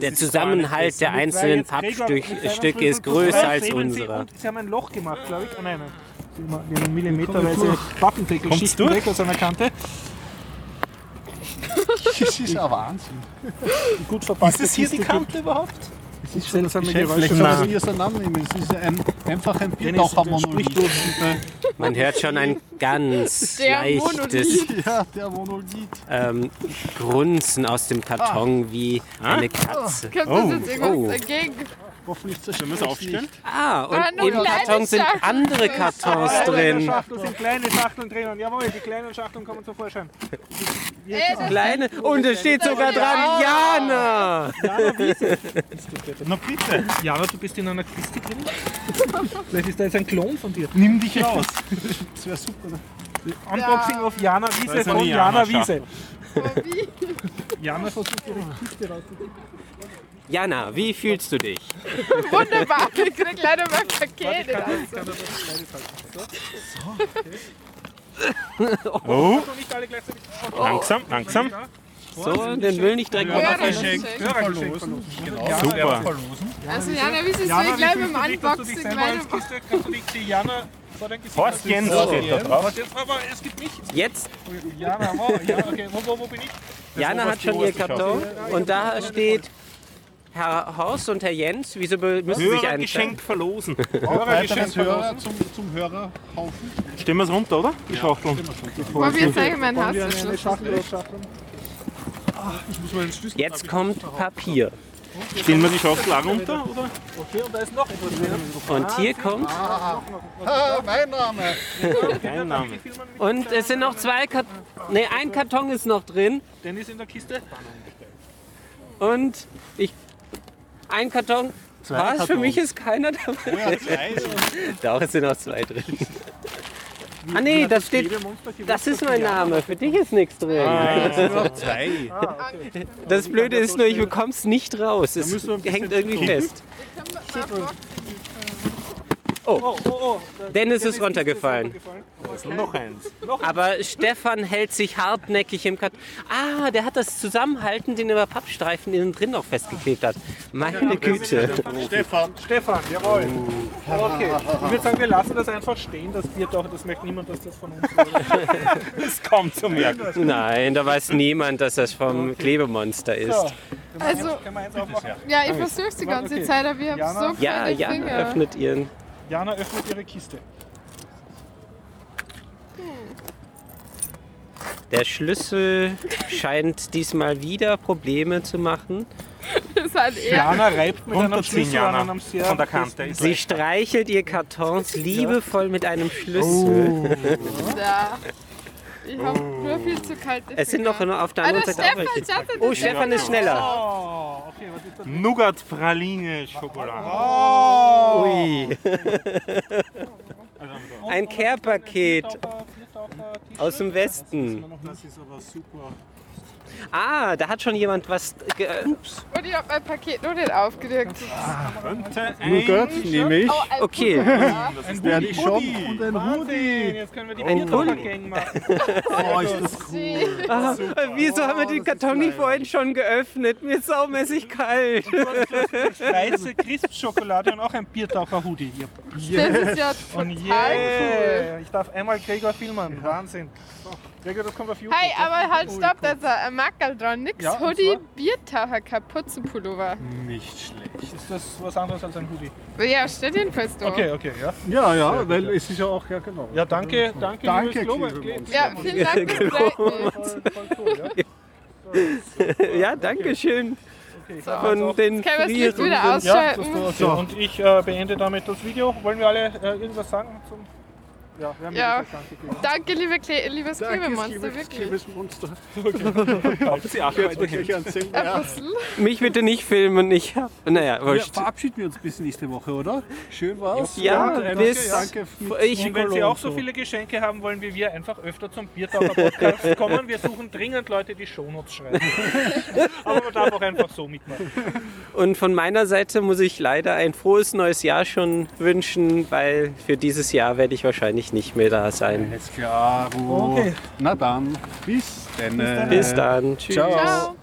Der Zusammenhalt der einzelnen Pappstücke ist größer als unserer. Sie haben ein Loch gemacht, glaube ich. Ah, nein, nein. Eine millimeterweise Wappendeckel-Schichten durch? weg aus einer Kante. Das ist ein Wahnsinn. Gut verpackt. Ist das hier die Kante überhaupt? Das ist schon wir Geschäftlich. Geräusche. Es ein Name ist. Es ist ein, einfach ein Biertaucher-Monolith. Man hört schon ein ganz Der leichtes. Ja, ähm, Grunzen aus dem Karton wie eine Katze. Kommt Oh, das jetzt irgendwas oh. Hoffentlich zerstört Müssen wir es aufstellen? Ah, Ah, und nur im kleine Karton sind Schachteln. andere Kartons Kleine drin. Schachteln sind kleine Schachteln drinnen. Jawohl, die kleinen Schachteln kommen zum Vorschein. Das Kleine. Und es steht sogar dran, Jana! Na bitte, Jana, du bist in einer Kiste drin. Vielleicht ist da jetzt ein Klon von dir. nimm dich raus. Das wäre super. Unboxing auf Jana Wiese von Jana Jana-Schachtel. Wiese. wie? Jana versucht ihre Kiste rauszukriegen. Jana, wie fühlst du dich? Wunderbar, ich krieg leider mein Paket. Kann. So. Oh, langsam, langsam. So, den will nicht direkt ist schön. Hörergeschenk Super. Also Jana, wie ist es Jana, so gleich beim du du Unboxing du Gesicht Horst Jens steht da drauf. Aber es gibt mich. Jetzt, Jana, wow, ja, okay, wo, wo, wo bin ich? Jana hat schon ihr Karton und da steht Herr Horst und Herr Jens. Wieso müssen Sie sich einstellen? Hörergeschenk verlosen. Weiteres Hörer zum, zum Hörerhaufen. Stellen wir es runter, oder? Die Schachteln. Boah, wir zeigen meinen Hass. Jetzt kommt Papier. Stellen wir die Schachtel auch runter, oder? Okay, und da ist noch etwas drin. Und hier kommt. Ah, mein Name. Kein Name. Und es sind noch zwei Kartons. Ne, ein Karton ist noch drin. Dennis in der Kiste. Und ich. Ein Karton. Was? Für mich ist keiner dabei. Ja, zwei. Doch, es sind noch zwei drin. Ah nee, das steht. Das ist mein Name. Für dich ist nichts drin. Nur noch zwei. Das Blöde ist nur, ich bekomm's nicht raus. Es hängt irgendwie fest. Oh, Dennis ist runtergefallen. Noch eins. Aber Stefan hält sich hartnäckig im Karton. Ah, der hat das Zusammenhalten, den über Pappstreifen innen drin noch festgeklebt hat. Meine Güte. Stefan. Stefan, jawohl. Okay, ich würde sagen, wir lassen das einfach stehen. Das wird doch, das möchte niemand, dass das von uns wird. Das kommt zu merken. Nein, da weiß niemand, dass das vom Klebemonster ist. Also, wir eins aufmachen? ja, ich versuch's die ganze Okay. Zeit, aber ich hab Jana? so Ja, kleine ja, Finger. öffnet ihren. Jana öffnet ihre Kiste. Der Schlüssel scheint diesmal wieder Probleme zu machen. Das hat er. Jana reibt mit einem Schlüssel an Jana. einem sehr Von der Kante. Sie streichelt ihr Kartons liebevoll mit einem Schlüssel. Da. Ich hab nur viel zu kalte Es sind noch auf der Ah, anderen der Seite auch Stefan, welche. schaut Oh, Stefan ist schneller. Oh, okay, was ist das? Nougat Praline Schokolade. Ui. Ein Care-Paket aus dem Westen. Das ist aber super. Ah, da hat schon jemand was. Ge Und ich hab mein Paket noch nicht aufgedrückt. Könnte Nougat ein nehme ich. Oh, ein Okay. Das werde ich schon. Und ein Hoodie. jetzt können wir die Ein Biertaucher-Gang machen. Oh, ist das cool. Ah, wieso haben wir den Karton nicht vorhin schon geöffnet? Mir ist saumäßig kalt. Weiße Crisp-Schokolade und auch ein Biertaucher-Hoodie. hier. Das ist ja Und total cool. yeah, ich darf einmal Gregor filmen. Wahnsinn. Gregor, das kommt auf YouTube. Hey, aber halt stopp, da ist ein Mackerl dran. Nix Ja, Hoodie? Biertaucher, Kapuzenpullover. Nicht schlecht. Ist das was anderes als ein Hoodie? Ja, steht jedenfalls da. Okay, okay, ja. Ja, ja, weil es ist ja auch, ja genau. Ja, danke, danke, Danke. Ja, vielen Dank fürs ja. Ja, danke schön. Okay, ich Von den Können wir das Licht Frieren. wieder Ja, ausschalten? okay. Und ich äh, beende damit das Video. Wollen wir alle äh, irgendwas sagen? Zum ja, wir haben Ja. danke. Danke, liebe Kle liebes Klebemonster, wirklich. Klebesmonster. Sie arbeitet Gleich erzählen. Ein Ja. Mich bitte nicht filmen. Ich hab. Naja, Ja, wurscht. verabschieden wir uns bis nächste Woche, oder? Schön war's. Ja, Und bis- Danke Ich- Und wenn Sie auch so viele Geschenke haben wollen wie wir, einfach öfter zum Biertaucher-Podcast kommen. Wir suchen dringend Leute, die Shownotes schreiben. Aber man darf auch einfach so mitmachen. Und von meiner Seite muss ich leider ein frohes neues Jahr schon wünschen, weil für dieses Jahr werde ich wahrscheinlich nicht mehr da sein. Alles klar. Okay. Na dann, bis dann. Bis dann. Tschüss. Ciao. Ciao.